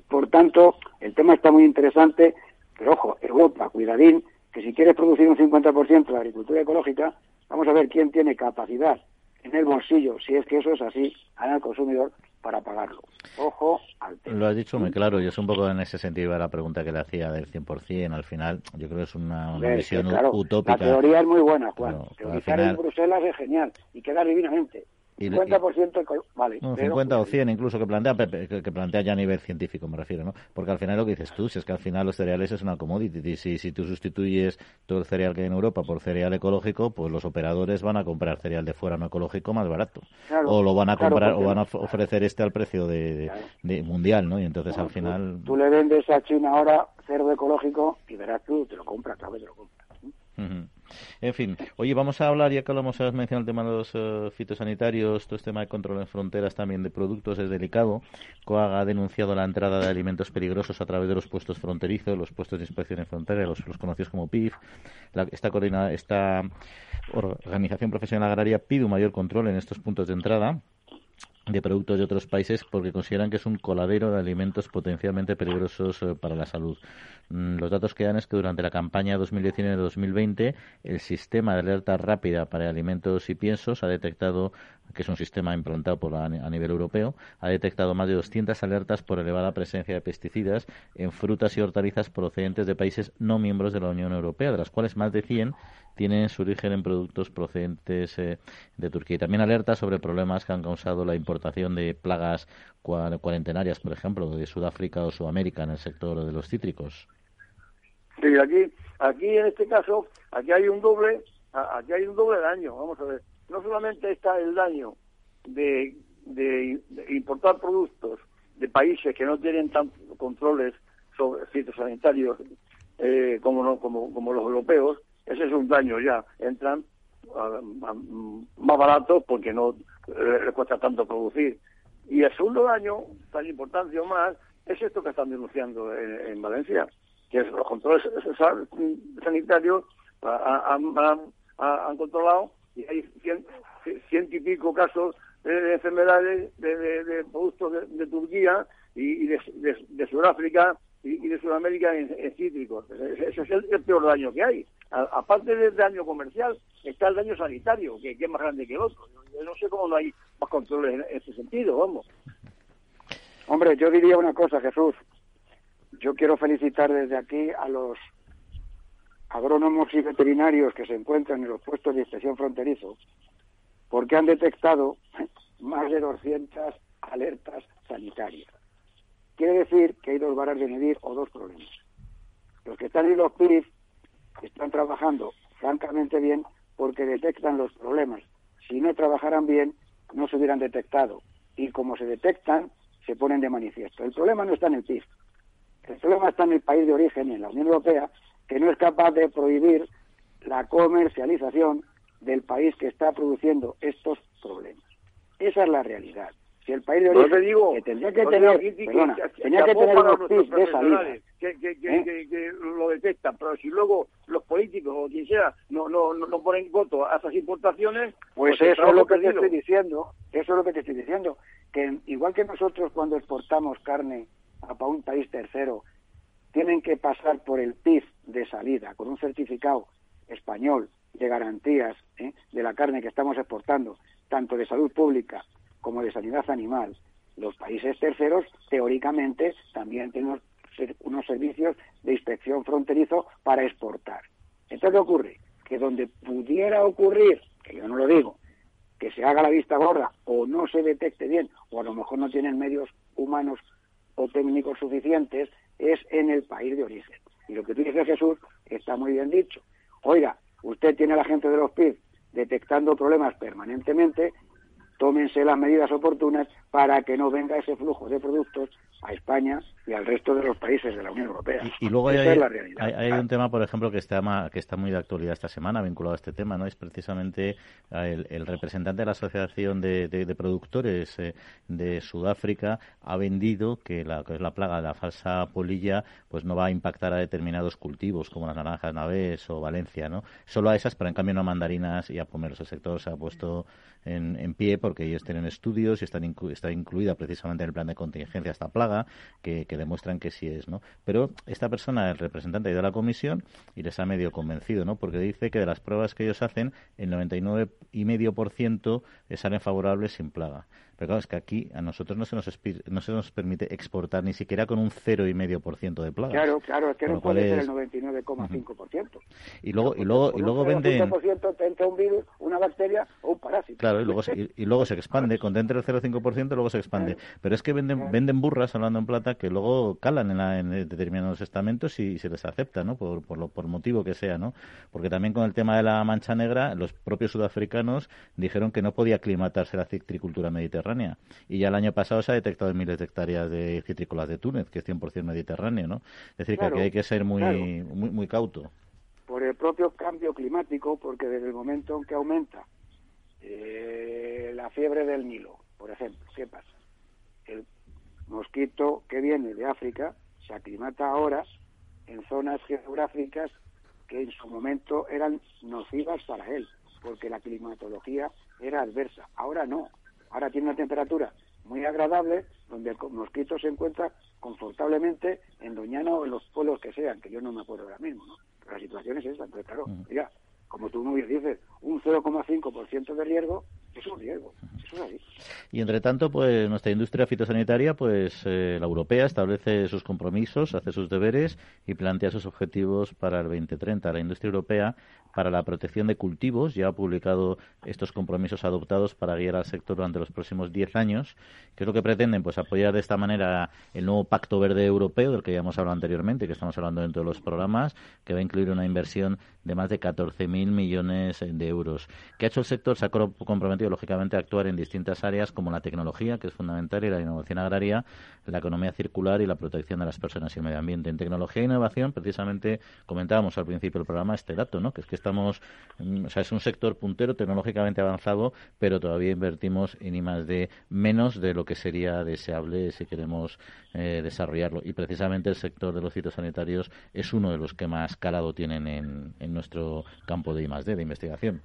Por tanto, el tema está muy interesante, pero ojo, Europa, cuidadín, que si quieres producir un 50% de agricultura ecológica, vamos a ver quién tiene capacidad en el bolsillo, si es que eso es así, al consumidor para pagarlo. Ojo al tema. Lo has dicho muy claro y es un poco en ese sentido la pregunta que le hacía del 100%. Al final, yo creo que es una, visión utópica. La teoría es muy buena, Juan. Teorizar en Bruselas es genial y queda divinamente. 50% vale. No, 50 o 100 incluso que plantea que, plantea ya a nivel científico me refiero, ¿no? Porque al final lo que dices tú, si es que al final los cereales es una commodity, si, si tú sustituyes todo el cereal que hay en Europa por cereal ecológico, pues los operadores van a comprar cereal de fuera no ecológico más barato. o lo van a comprar o van a ofrecer este al precio de, mundial, ¿no? Y entonces al final tú, le vendes a China ahora cerdo ecológico y verás tú te lo compras, tal vez te lo compras. En fin, oye, vamos a hablar, ya que hablamos, has mencionado el tema de los eh, fitosanitarios, todo este tema de control en fronteras también de productos es delicado. COAG ha denunciado la entrada de alimentos peligrosos a través de los puestos fronterizos, los puestos de inspección en frontera, los, conocidos como PIF. esta, coordina, esta organización profesional agraria pide un mayor control en estos puntos de entrada de productos de otros países porque consideran que es un coladero de alimentos potencialmente peligrosos eh, para la salud. Mm, los datos que dan es que durante la campaña 2019-2020 el sistema de alerta rápida para alimentos y piensos ha detectado, que es un sistema implantado por a nivel europeo, ha detectado más de 200 alertas por elevada presencia de pesticidas en frutas y hortalizas procedentes de países no miembros de la Unión Europea, de las cuales más de 100 tienen su origen en productos procedentes eh, de Turquía. Y también alerta sobre problemas que han causado la importación de plagas cuarentenarias, por ejemplo, de Sudáfrica o Sudamérica en el sector de los cítricos. Sí, aquí, aquí en este caso, aquí hay un doble, aquí hay un doble daño. Vamos a ver, no solamente está el daño de, de, importar productos de países que no tienen tantos controles sobre fitosanitarios eh, como, como, como los europeos, ese es un daño ya. Entran más baratos porque no les cuesta tanto producir. Y el segundo daño, tan importante o más, es esto que están denunciando en, Valencia, que los controles sanitarios han, controlado y hay ciento y pico casos de, enfermedades de, productos de, Turquía y, de, Sudáfrica y, de Sudamérica en, cítricos. Ese es el, peor daño que hay. Aparte del daño comercial, está el daño sanitario, que, es más grande que el otro. Yo, no sé cómo no hay más controles en, ese sentido, vamos. Hombre, yo diría una cosa, Jesús. Yo quiero felicitar desde aquí a los agrónomos y veterinarios que se encuentran en los puestos de inspección fronterizo, porque han detectado más de 200 alertas sanitarias. Quiere decir que hay dos varas de medir o dos problemas. Los que están en los PIF están trabajando francamente bien porque detectan los problemas. Si no trabajaran bien, no se hubieran detectado. Y como se detectan, se ponen de manifiesto. El problema no está en el PIF. El problema está en el país de origen, en la Unión Europea, que no es capaz de prohibir la comercialización del país que está produciendo estos problemas. Esa es la realidad. Si el país de origen digo, que tendría que tener, perdona, tenía que tener unos de salida. Que, que, que, ¿eh? que, lo detectan, pero si luego los políticos o quien sea no, no, no ponen voto a esas importaciones... Pues, pues eso es lo que te estoy diciendo, eso es lo que te estoy diciendo, que igual que nosotros cuando exportamos carne a un país tercero, tienen que pasar por el PIF de salida, con un certificado español de garantías ¿eh? de la carne que estamos exportando, tanto de salud pública como de sanidad animal, los países terceros teóricamente también tienen unos servicios de inspección fronterizo para exportar. Entonces, ¿qué ocurre? Que donde pudiera ocurrir, que yo no lo digo, que se haga la vista gorda o no se detecte bien, o a lo mejor no tienen medios humanos o técnicos suficientes, es en el país de origen. Y lo que tú dices, Jesús, está muy bien dicho. Oiga, usted tiene a la gente de los PIB detectando problemas permanentemente tómense las medidas oportunas para que no venga ese flujo de productos a España y al resto de los países de la Unión Europea. Y, luego hay, hay, un tema, por ejemplo, que está, que está muy de actualidad esta semana vinculado a este tema, ¿no? Es precisamente el, representante de la Asociación de, Productores eh, de Sudáfrica ha vendido que la, que es la plaga de la falsa polilla pues no va a impactar a determinados cultivos como las naranjas navés o Valencia, ¿no? Solo a esas, pero en cambio no a mandarinas y a pomeros. El sector se ha puesto en, pie porque ellos tienen estudios y están está incluida precisamente en el plan de contingencia esta plaga que, demuestran que sí es, ¿no? Pero esta persona, el representante, a la comisión y les ha medio convencido, ¿no? Porque dice que de las pruebas que ellos hacen, el 99,5% salen favorables sin plaga. Pero claro, es que aquí a nosotros no se nos, no se nos permite exportar ni siquiera con un 0,5% de plagas. Claro, claro, es que no puede ser el 99,5%. Y luego, y luego, y luego venden... te entra un virus, una bacteria o un parásito. Claro, y luego se, y, luego se expande, con dentro del 0,5% luego se expande. Pero es que venden, venden burras, hablando en plata, que luego calan en, en determinados estamentos y, se les acepta, ¿no? Por, por, lo, por motivo que sea, ¿no? Porque también con el tema de la mancha negra, los propios sudafricanos dijeron que no podía aclimatarse la citricultura mediterránea y ya el año pasado se ha detectado en miles de hectáreas de citrícolas de Túnez, que es 100% mediterráneo, ¿no? Es decir, que aquí hay que ser muy, muy, muy cauto. por el propio cambio climático, porque desde el momento en que aumenta eh, la fiebre del Nilo, por ejemplo, ¿qué pasa? El mosquito que viene de África se aclimata ahora en zonas geográficas que en su momento eran nocivas para él, porque la climatología era adversa. Ahora no, ahora tiene una temperatura muy agradable donde el mosquito se encuentra confortablemente en Doñana o en los pueblos que sean, que yo no me acuerdo ahora mismo, ¿no? Pero la situación es esta, entonces claro, mira, como tú muy bien dices, un 0,5% de riesgo es un riesgo. Y entre tanto, pues nuestra industria fitosanitaria, pues eh, la europea, establece sus compromisos, hace sus deberes y plantea sus objetivos para el 2030. La industria europea para la protección de cultivos ya ha publicado estos compromisos adoptados para guiar al sector durante los próximos 10 años. ¿Qué es lo que pretenden? Pues apoyar de esta manera el nuevo Pacto Verde Europeo, del que ya hemos hablado anteriormente, que estamos hablando dentro de los programas, que va a incluir una inversión de más de 14.000 millones de euros. ¿Qué ha hecho el sector? Se ha comprometido, lógicamente, a actuar en distintas áreas como la tecnología, que es fundamental, y la innovación agraria, la economía circular y la protección de las personas y el medio ambiente. En tecnología e innovación, precisamente, comentábamos al principio del programa este dato, ¿no? que es que estamos, o sea, es un sector puntero tecnológicamente avanzado, pero todavía invertimos en I más menos de lo que sería deseable si queremos eh, desarrollarlo. Y precisamente el sector de los fitosanitarios es uno de los que más calado tienen en, en nuestro campo de I más D, de investigación.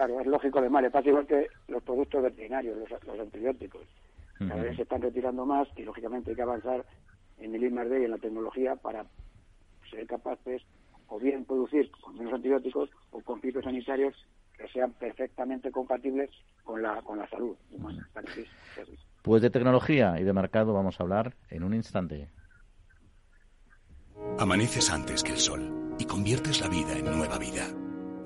Claro, es lógico además, le pasa igual que los productos veterinarios, los, antibióticos. Cada vez se están retirando más y lógicamente hay que avanzar en el I más D y en la tecnología para ser capaces o bien producir con menos antibióticos o con fitosanitarios que sean perfectamente compatibles con la, con la salud humana. Pues de tecnología y de mercado vamos a hablar en un instante. Amaneces antes que el sol y conviertes la vida en nueva vida.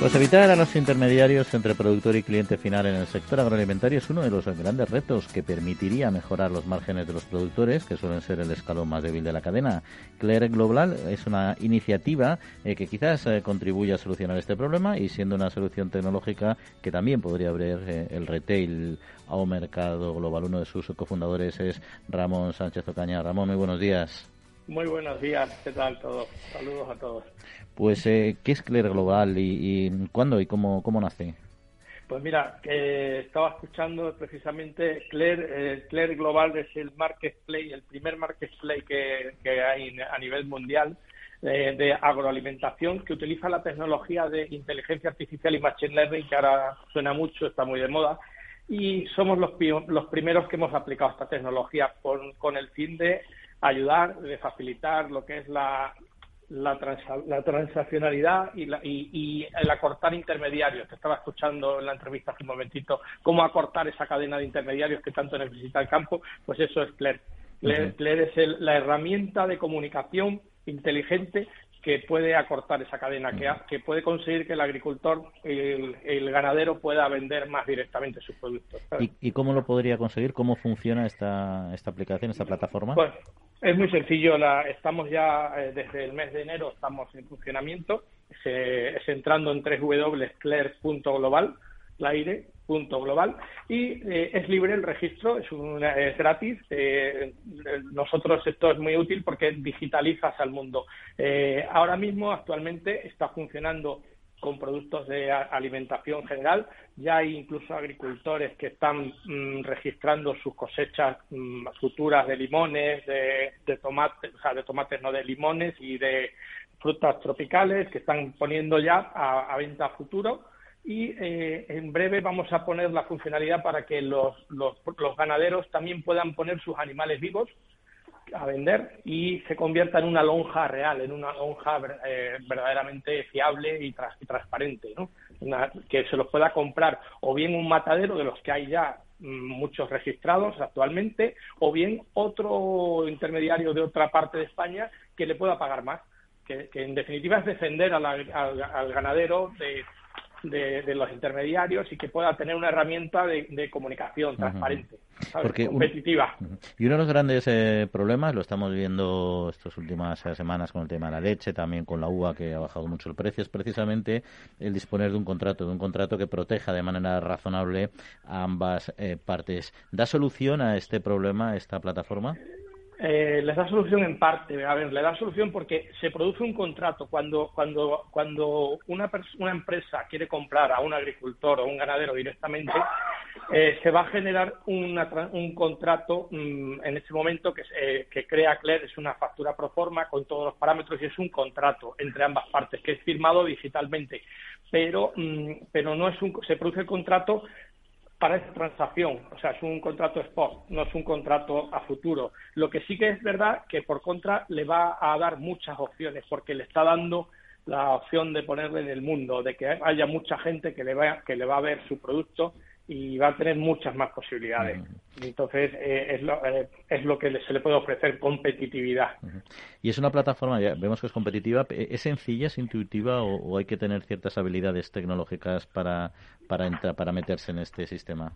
Pues evitar a los intermediarios entre productor y cliente final en el sector agroalimentario es uno de los grandes retos que permitiría mejorar los márgenes de los productores, que suelen ser el escalón más débil de la cadena. Claire Global es una iniciativa eh, que quizás eh, contribuya a solucionar este problema y siendo una solución tecnológica que también podría abrir eh, el retail a un mercado global. Uno de sus cofundadores es Ramón Sánchez Ocaña. Ramón, muy buenos días. Muy buenos días, ¿qué tal todo? Saludos a todos. Pues, eh, ¿qué es Claire Global y, cuándo y cómo, cómo nace? Pues mira, estaba escuchando precisamente Claire, eh, Global es el marketplace, el primer marketplace que, que hay a nivel mundial eh, de agroalimentación que utiliza la tecnología de inteligencia artificial y machine learning, que ahora suena mucho, está muy de moda, y somos los, los primeros que hemos aplicado esta tecnología con, con el fin de ayudar, de facilitar lo que es la, la, la transaccionalidad y, la, y, el acortar intermediarios. Te estaba escuchando en la entrevista hace un momentito cómo acortar esa cadena de intermediarios que tanto necesita el campo, pues eso es Claire. Claire, es la herramienta de comunicación inteligente que puede acortar esa cadena, que, que puede conseguir que el agricultor, el, el ganadero pueda vender más directamente sus productos. ¿Y, cómo lo podría conseguir? ¿Cómo funciona esta, esta aplicación, esta plataforma? Pues es muy sencillo. La, estamos ya eh, desde el mes de enero, estamos en funcionamiento, se, es entrando en www.cler.global, la aire punto global y eh, es libre el registro, es, es gratis. Eh, nosotros esto es muy útil porque digitalizas al mundo. Eh, ahora mismo, actualmente, está funcionando con productos de alimentación general. Ya hay incluso agricultores que están mm, registrando sus cosechas mm, futuras de limones, de, tomates, o sea, de tomates no de limones y de frutas tropicales que están poniendo ya a, venta futuro. Y eh, en breve vamos a poner la funcionalidad para que los, los ganaderos también puedan poner sus animales vivos a vender y se convierta en una lonja real, en una lonja eh, verdaderamente fiable y, transparente, ¿no? que se los pueda comprar o bien un matadero de los que hay ya mm, muchos registrados actualmente, o bien otro intermediario de otra parte de España que le pueda pagar más. Que, en definitiva es defender al ganadero de, de, los intermediarios y que pueda tener una herramienta de, comunicación transparente, competitiva. y uno de los grandes eh, problemas, lo estamos viendo estas últimas semanas con el tema de la leche, también con la uva que ha bajado mucho el precio, es precisamente el disponer de un contrato, de un contrato que proteja de manera razonable a ambas eh, partes. ¿Da solución a este problema esta plataforma? Eh, les da solución en parte. A ver, le da solución porque se produce un contrato. Cuando, cuando, cuando una, una empresa quiere comprar a un agricultor o un ganadero directamente, eh, se va a generar un contrato mm, en ese momento que, eh, que crea Cler, es una factura pro forma con todos los parámetros y es un contrato entre ambas partes que es firmado digitalmente. Pero, mm, pero no es un, se produce el contrato para esa transacción. O sea, es un contrato spot, no es un contrato a futuro. Lo que sí que es verdad que por contra le va a dar muchas opciones porque le está dando la opción de ponerle en el mundo, de que haya mucha gente que le va, que le va a ver su producto y va a tener muchas más posibilidades. Entonces, eh, es, lo, eh, es lo que se le puede ofrecer competitividad. Y es una plataforma, ya vemos que es competitiva, ¿es sencilla, es intuitiva o, hay que tener ciertas habilidades tecnológicas para, para, entrar, para meterse en este sistema?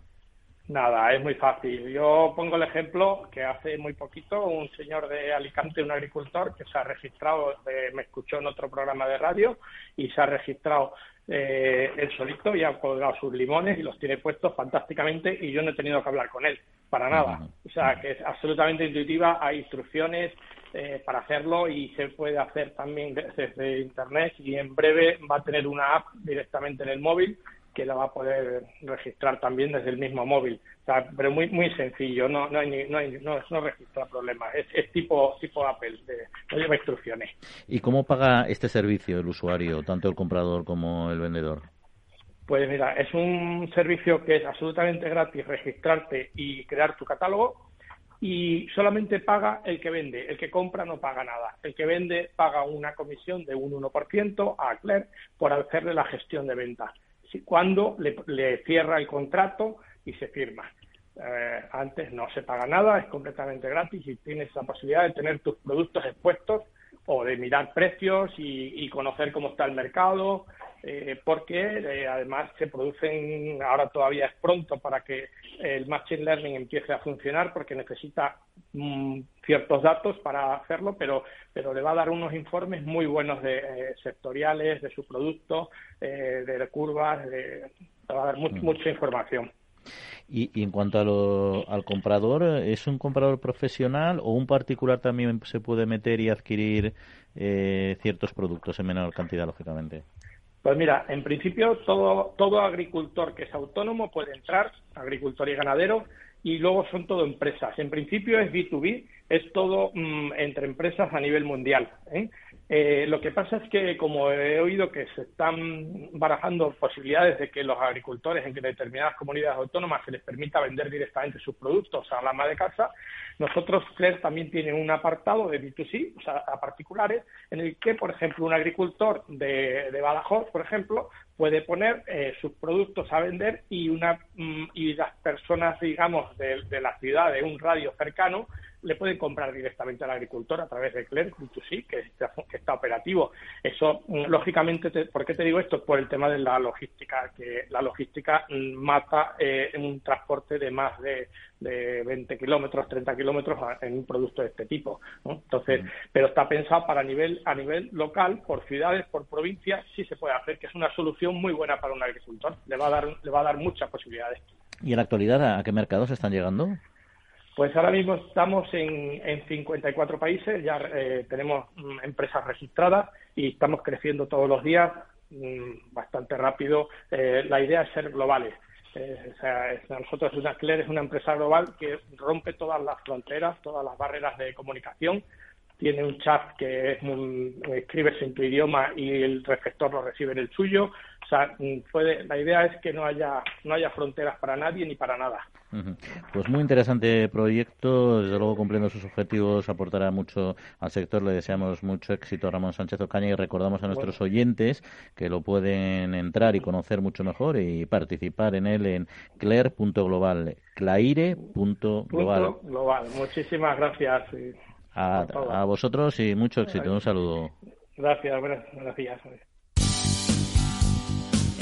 Nada, es muy fácil. Yo pongo el ejemplo que hace muy poquito un señor de Alicante, un agricultor, que se ha registrado, me escuchó en otro programa de radio y se ha registrado eh, él solito y ha colgado sus limones y los tiene puestos fantásticamente y yo no he tenido que hablar con él, para nada. O sea, que es absolutamente intuitiva, hay instrucciones eh, para hacerlo y se puede hacer también desde Internet y en breve va a tener una app directamente en el móvil que la va a poder registrar también desde el mismo móvil. O sea, pero muy muy sencillo, no no hay, no, hay, no, no registra problemas. Es, es, tipo tipo Apple, no lleva instrucciones. ¿Y cómo paga este servicio el usuario, tanto el comprador como el vendedor? Pues mira, es un servicio que es absolutamente gratis registrarte y crear tu catálogo y solamente paga el que vende. El que compra no paga nada. El que vende paga una comisión de un 1% a Claire por hacerle la gestión de venta cuando le, cierra el contrato y se firma. Eh, antes no se paga nada, es completamente gratis y tienes la posibilidad de tener tus productos expuestos o de mirar precios y, conocer cómo está el mercado, eh, porque eh, además se producen, ahora todavía es pronto para que el Machine Learning empiece a funcionar porque necesita mm, ciertos datos para hacerlo, pero, pero le va a dar unos informes muy buenos de eh, sectoriales, de su producto, de curvas, le va a dar mm. mucha información. Y, en cuanto a al comprador, ¿es un comprador profesional o un particular también se puede meter y adquirir eh, ciertos productos en menor cantidad, lógicamente? Pues mira, en principio todo, todo agricultor que es autónomo puede entrar, agricultor y ganadero, y luego son todo empresas. En principio es B2B, es todo mm, entre empresas a nivel mundial. ¿eh? Eh, lo que pasa es que, como he oído que se están barajando posibilidades de que los agricultores en determinadas comunidades autónomas se les permita vender directamente sus productos a la ama de casa, nosotros, CLER, también tiene un apartado de B2C, o sea, a particulares, en el que, por ejemplo, un agricultor de, de Badajoz, por ejemplo, puede poner eh, sus productos a vender y, una, mm, y las personas, digamos, de, de la ciudad, de un radio cercano, le pueden comprar directamente al agricultor a través de Clerc, sí, que está, que está operativo. Eso, mm, lógicamente, ¿por qué te digo esto? Por el tema de la logística, que la logística mm, mata eh, un transporte de más de, de 20 kilómetros, 30 kilómetros en un producto de este tipo. Entonces, pero está pensado para nivel, a nivel local, por ciudades, por provincias, sí se puede hacer, que es una solución muy buena para un agricultor. Le va a dar, le va a dar muchas posibilidades. ¿Y en la actualidad a qué mercados están llegando? Pues ahora mismo estamos en, en 54 países, ya eh, tenemos mm, empresas registradas y estamos creciendo todos los días. mm, bastante rápido. Eh, la idea es ser globales. O sea, nosotros una Cler es una empresa global que rompe todas las fronteras, todas las barreras de comunicación. Tiene un chat que es escribes en tu idioma y el receptor lo recibe en el suyo. Sea, mm, puede, la idea es que no haya, no haya fronteras para nadie ni para nada. Pues muy interesante proyecto, desde luego cumpliendo sus objetivos aportará mucho al sector. Le deseamos mucho éxito a Ramón Sánchez Ocaña y recordamos a nuestros oyentes que lo pueden entrar y conocer mucho mejor y participar en él en claire.global, claire.global. Global. Muchísimas gracias. A, a, vosotros y mucho éxito. Un saludo. Gracias, gracias.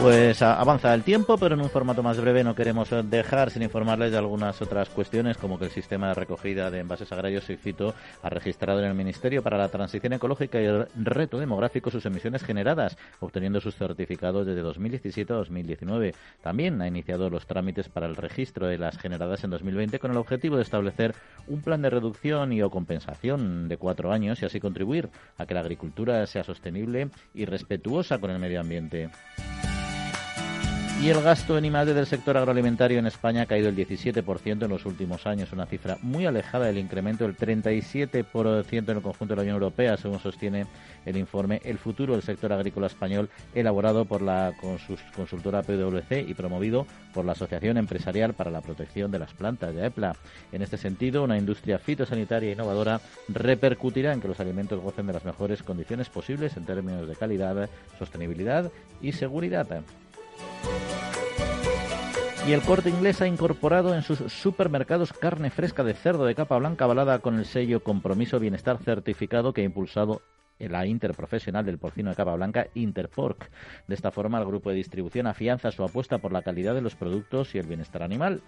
Pues avanza el tiempo, pero en un formato más breve no queremos dejar sin informarles de algunas otras cuestiones, como que el sistema de recogida de envases agrarios, cito, ha registrado en el Ministerio para la Transición Ecológica y el Reto Demográfico sus emisiones generadas, obteniendo sus certificados desde 2017 a 2019. También ha iniciado los trámites para el registro de las generadas en 2020 con el objetivo de establecer un plan de reducción y o compensación de cuatro años y así contribuir a que la agricultura sea sostenible y respetuosa con el medio ambiente. Y el gasto en I+D del sector agroalimentario en España ha caído el 17% en los últimos años, una cifra muy alejada del incremento del 37% en el conjunto de la Unión Europea, según sostiene el informe El futuro del sector agrícola español, elaborado por la consultora PwC y promovido por la Asociación Empresarial para la Protección de las Plantas de EPLA. En este sentido, una industria fitosanitaria innovadora repercutirá en que los alimentos gocen de las mejores condiciones posibles en términos de calidad, sostenibilidad y seguridad. Y el corte inglés ha incorporado en sus supermercados carne fresca de cerdo de capa blanca avalada con el sello Compromiso Bienestar Certificado que ha impulsado la interprofesional del porcino de capa blanca Interpork. De esta forma, el grupo de distribución afianza su apuesta por la calidad de los productos y el bienestar animal.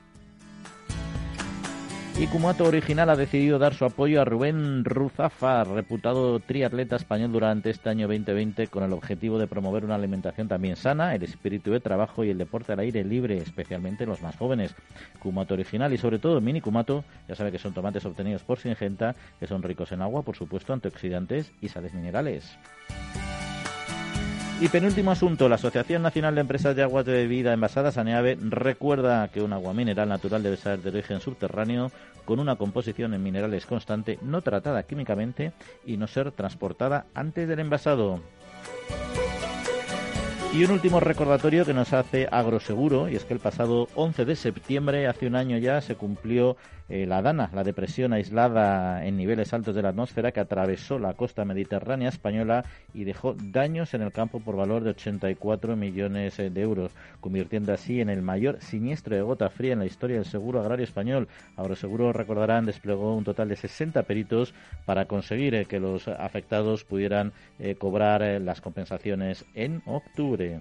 Y Kumato Original ha decidido dar su apoyo a Rubén Ruzafa, reputado triatleta español durante este año 2020, con el objetivo de promover una alimentación también sana, el espíritu de trabajo y el deporte al aire libre, especialmente los más jóvenes. Kumato Original y sobre todo Mini Kumato, ya sabe que son tomates obtenidos por Singenta, que son ricos en agua, por supuesto, antioxidantes y sales minerales. Y penúltimo asunto, la Asociación Nacional de Empresas de Aguas de Bebida Envasadas, ANEAVE, recuerda que un agua mineral natural debe ser de origen subterráneo, con una composición en minerales constante, no tratada químicamente y no ser transportada antes del envasado. Y un último recordatorio que nos hace Agroseguro, y es que el pasado 11 de septiembre, hace un año ya, se cumplió eh, la Dana, la depresión aislada en niveles altos de la atmósfera que atravesó la costa mediterránea española y dejó daños en el campo por valor de 84 millones eh, de euros, convirtiendo así en el mayor siniestro de gota fría en la historia del seguro agrario español. Agroseguro, recordarán, desplegó un total de 60 peritos para conseguir eh, que los afectados pudieran cobrar las compensaciones en octubre.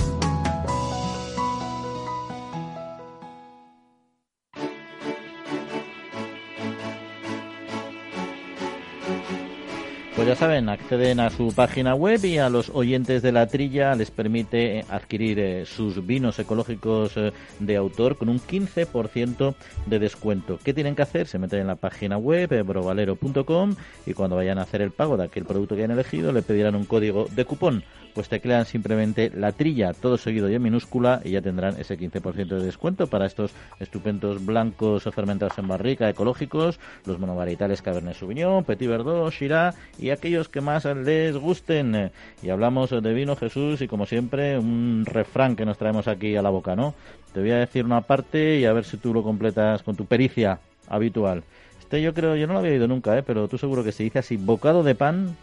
Pues ya saben, acceden a su página web y a los oyentes de la trilla les permite eh, adquirir eh, sus vinos ecológicos eh, de autor con un 15% de descuento. ¿Qué tienen que hacer? Se meten en la página web brovalero.com y cuando vayan a hacer el pago de aquel producto que han elegido le pedirán un código de cupón pues teclean simplemente la trilla, todo seguido y en minúscula, y ya tendrán ese 15% de descuento para estos estupendos blancos fermentados en barrica ecológicos, los monovarietales Cabernet Sauvignon, Petit Verdot, Shiraz y aquellos que más les gusten. Y hablamos de vino Jesús y como siempre un refrán que nos traemos aquí a la boca, ¿no? Te voy a decir una parte y a ver si tú lo completas con tu pericia habitual. Este yo creo, yo no lo había oído nunca, ¿eh? pero tú seguro que se dice así, bocado de pan,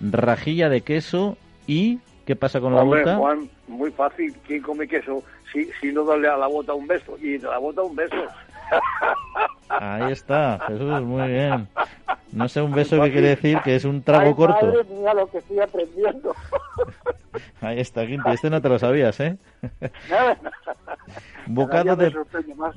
rajilla de queso y ¿qué pasa con la bota? Juan, muy fácil, ¿quién come queso? Si, si no darle a la bota un beso, y la bota un beso. Ahí está, Jesús, muy bien. No sé un beso qué quiere decir, que es un trago corto. Madre mía, lo que estoy aprendiendo. Ahí está, Quinti, este no te lo sabías, ¿eh? Bocado de... Más,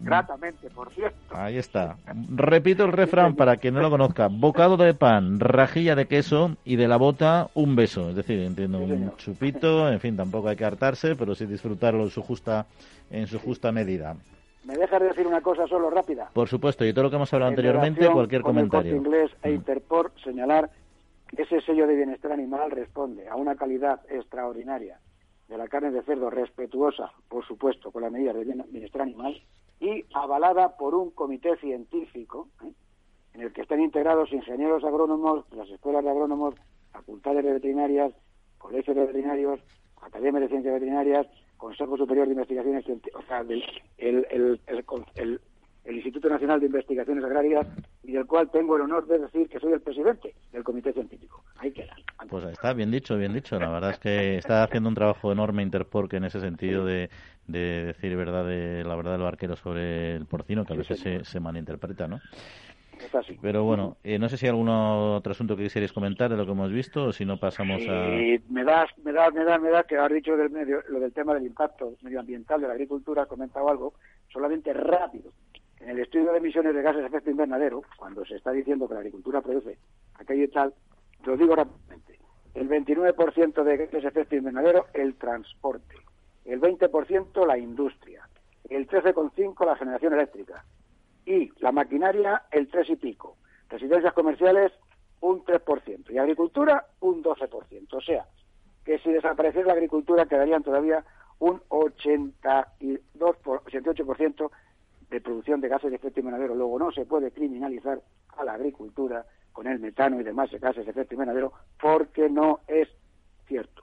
gratamente, por cierto. Ahí está. Repito el refrán para quien no lo conozca. Bocado de pan, rajilla de queso y de la bota un beso. Es decir, entiendo, un chupito, en fin, tampoco hay que hartarse, pero sí disfrutarlo en su justa, en su justa medida. ¿Me dejas decir una cosa solo rápida? Por supuesto, y todo lo que hemos hablado anteriormente, cualquier con comentario. El inglés e Interpor señalar que ese sello de bienestar animal responde a una calidad extraordinaria de la carne de cerdo respetuosa, por supuesto, con las medidas de bienestar animal y avalada por un comité científico ¿eh? en el que están integrados ingenieros agrónomos, las escuelas de agrónomos, facultades de veterinarias, colegios de veterinarios, academias de ciencias veterinarias, Consejo Superior de Investigaciones Científicas, o sea, el, el, el, el Instituto Nacional de Investigaciones Agrarias y del cual tengo el honor de decir que soy el presidente del comité científico. Ahí queda. Pues está bien dicho, bien dicho. La verdad es que está haciendo un trabajo enorme Interporque en ese sentido de, de decir verdad de la verdad de los arqueros sobre el porcino, que a veces se, se malinterpreta, ¿no? Es así. Pero bueno, eh, no sé si hay algún otro asunto que quisierais comentar de lo que hemos visto o si no pasamos a... me da, me da, me da, me da que has dicho del medio, lo del tema del impacto medioambiental de la agricultura, has comentado algo, solamente rápido. En el estudio de emisiones de gases de efecto invernadero, cuando se está diciendo que la agricultura produce aquello y tal, te lo digo rápidamente, el 29% de gases de efecto invernadero el transporte, el 20% la industria, el 13,5% la generación eléctrica y la maquinaria el 3 y pico, residencias comerciales un 3% y agricultura un 12%. O sea, que si desapareciera la agricultura quedarían todavía un 82 88% de producción de gases de efecto invernadero. Luego no se puede criminalizar a la agricultura con el metano y demás gases de efecto invernadero porque no es cierto.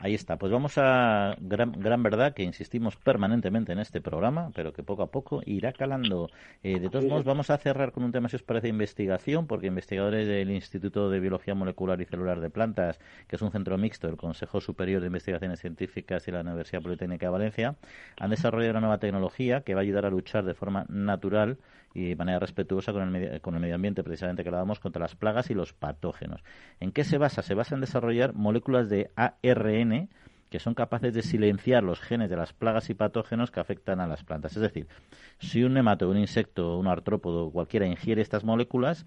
Ahí está. Pues vamos a gran, gran verdad que insistimos permanentemente en este programa, pero que poco a poco irá calando. Eh, de todos modos, vamos a cerrar con un tema, si os parece, investigación, porque investigadores del Instituto de Biología Molecular y Celular de Plantas, que es un centro mixto del Consejo Superior de Investigaciones Científicas y la Universidad Politécnica de Valencia, han desarrollado una nueva tecnología que va a ayudar a luchar de forma natural y de manera respetuosa con el, medio, con el medio ambiente, precisamente que damos contra las plagas y los patógenos. ¿En qué se basa? Se basa en desarrollar moléculas de ARN tiene que son capaces de silenciar los genes de las plagas y patógenos que afectan a las plantas. Es decir, si un nemato, un insecto, un artrópodo, cualquiera ingiere estas moléculas,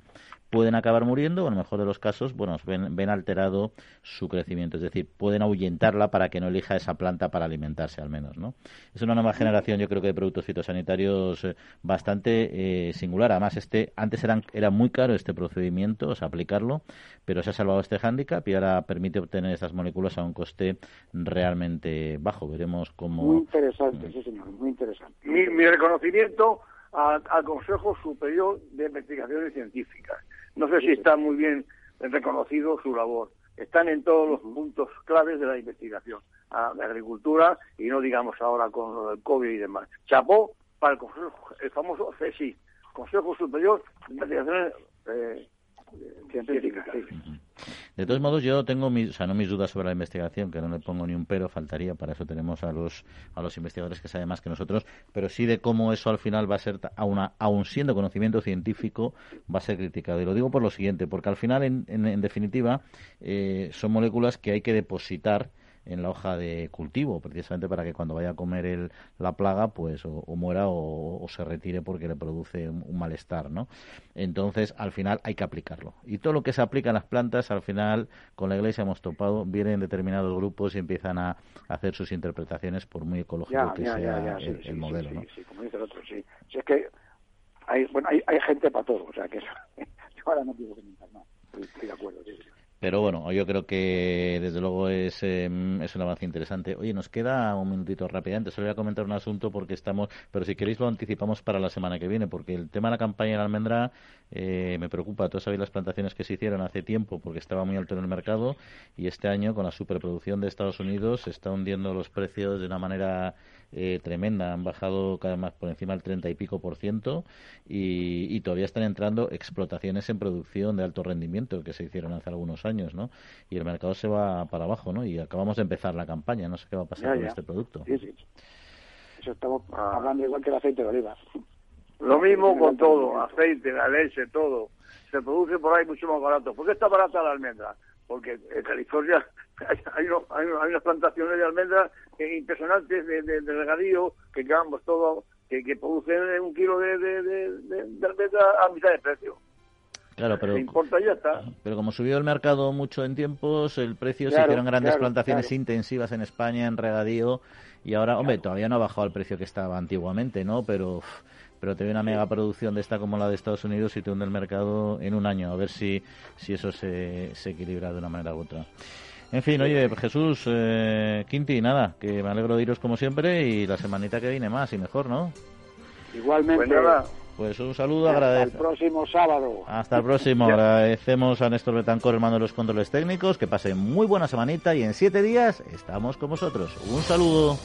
pueden acabar muriendo o en el mejor de los casos, bueno, ven, alterado su crecimiento, es decir, pueden ahuyentarla para que no elija esa planta para alimentarse al menos, ¿no? Es una nueva generación, yo creo que de productos fitosanitarios eh, bastante eh, singular. Además, este antes eran, era muy caro este procedimiento, o sea, aplicarlo, pero se ha salvado este hándicap y ahora permite obtener estas moléculas a un coste realmente bajo. Veremos cómo. Muy interesante, sí, señor, muy interesante. Mi, mi reconocimiento al, al Consejo Superior de Investigaciones Científicas no sé si está muy bien reconocido su labor. Están en todos los puntos claves de la investigación, a la agricultura y no digamos ahora con el COVID y demás. Chapó para el, Consejo, el famoso CSI, Consejo Superior de Investigaciones eh, Científicas. De todos modos, yo tengo mis, o sea, no mis dudas sobre la investigación, que no le pongo ni un pero, faltaría, para eso tenemos a los, a los investigadores que saben más que nosotros, pero sí de cómo eso al final va a ser, aun siendo conocimiento científico, va a ser criticado. Y lo digo por lo siguiente, porque al final, en, en, en definitiva, eh, son moléculas que hay que depositar en la hoja de cultivo, precisamente para que cuando vaya a comer el, la plaga, pues o, o muera o, o, se retire porque le produce un, un, malestar, ¿no? Entonces, al final hay que aplicarlo. Y todo lo que se aplica en las plantas, al final, con la iglesia hemos topado, vienen determinados grupos y empiezan a hacer sus interpretaciones por muy ecológico ya, que ya, sea ya, el, sí, el sí, modelo, sí, ¿no? Sí, como dice el otro, sí. Si es que hay, bueno, hay, hay gente para todo, o sea que eso, yo ahora no quiero comentar más. Estoy de acuerdo, sí. Pero bueno, yo creo que desde luego es, em, es un avance interesante. Oye, nos queda un minutito rápidamente. Solo voy a comentar un asunto porque estamos, pero si queréis lo anticipamos para la semana que viene, porque el tema de la campaña de la almendra eh, me preocupa. Todos sabéis las plantaciones que se hicieron hace tiempo porque estaba muy alto en el mercado y este año con la superproducción de Estados Unidos se está hundiendo los precios de una manera eh, tremenda. Han bajado cada vez más por encima del 30 y pico por ciento y, todavía están entrando explotaciones en producción de alto rendimiento que se hicieron hace algunos años, ¿no? Y el mercado se va para abajo, ¿no? Y acabamos de empezar la campaña, no sé qué va a pasar con este producto. Sí, sí. Eso estamos hablando igual que el aceite de oliva. Lo mismo con todo, aceite, la leche, todo. Se produce por ahí mucho más barato. ¿Por qué está barata la almendra? Porque en California hay, hay, hay, unas plantaciones de almendras impresionantes de, de, regadío que quedamos todo que, que producen un kilo de, de, de, almendra a mitad de precio. Claro, pero, importa ya está. pero como subió el mercado mucho en tiempos, el precio se hicieron grandes plantaciones intensivas en España en regadío y ahora, hombre, todavía no ha bajado el precio que estaba antiguamente, ¿no? Pero pero te ve una mega producción de esta como la de Estados Unidos y te hunde el mercado en un año, a ver si, si eso se, se equilibra de una manera u otra. En fin, oye, Jesús, eh, Quinti, nada, que me alegro de iros como siempre y la semanita que viene más y mejor, ¿no? Igualmente. Pues, pues un saludo, agradezco. Hasta el próximo sábado. Hasta el próximo. Agradecemos a Néstor Betancor, hermano de los controles técnicos, que pase muy buena semanita y en siete días estamos con vosotros. Un saludo.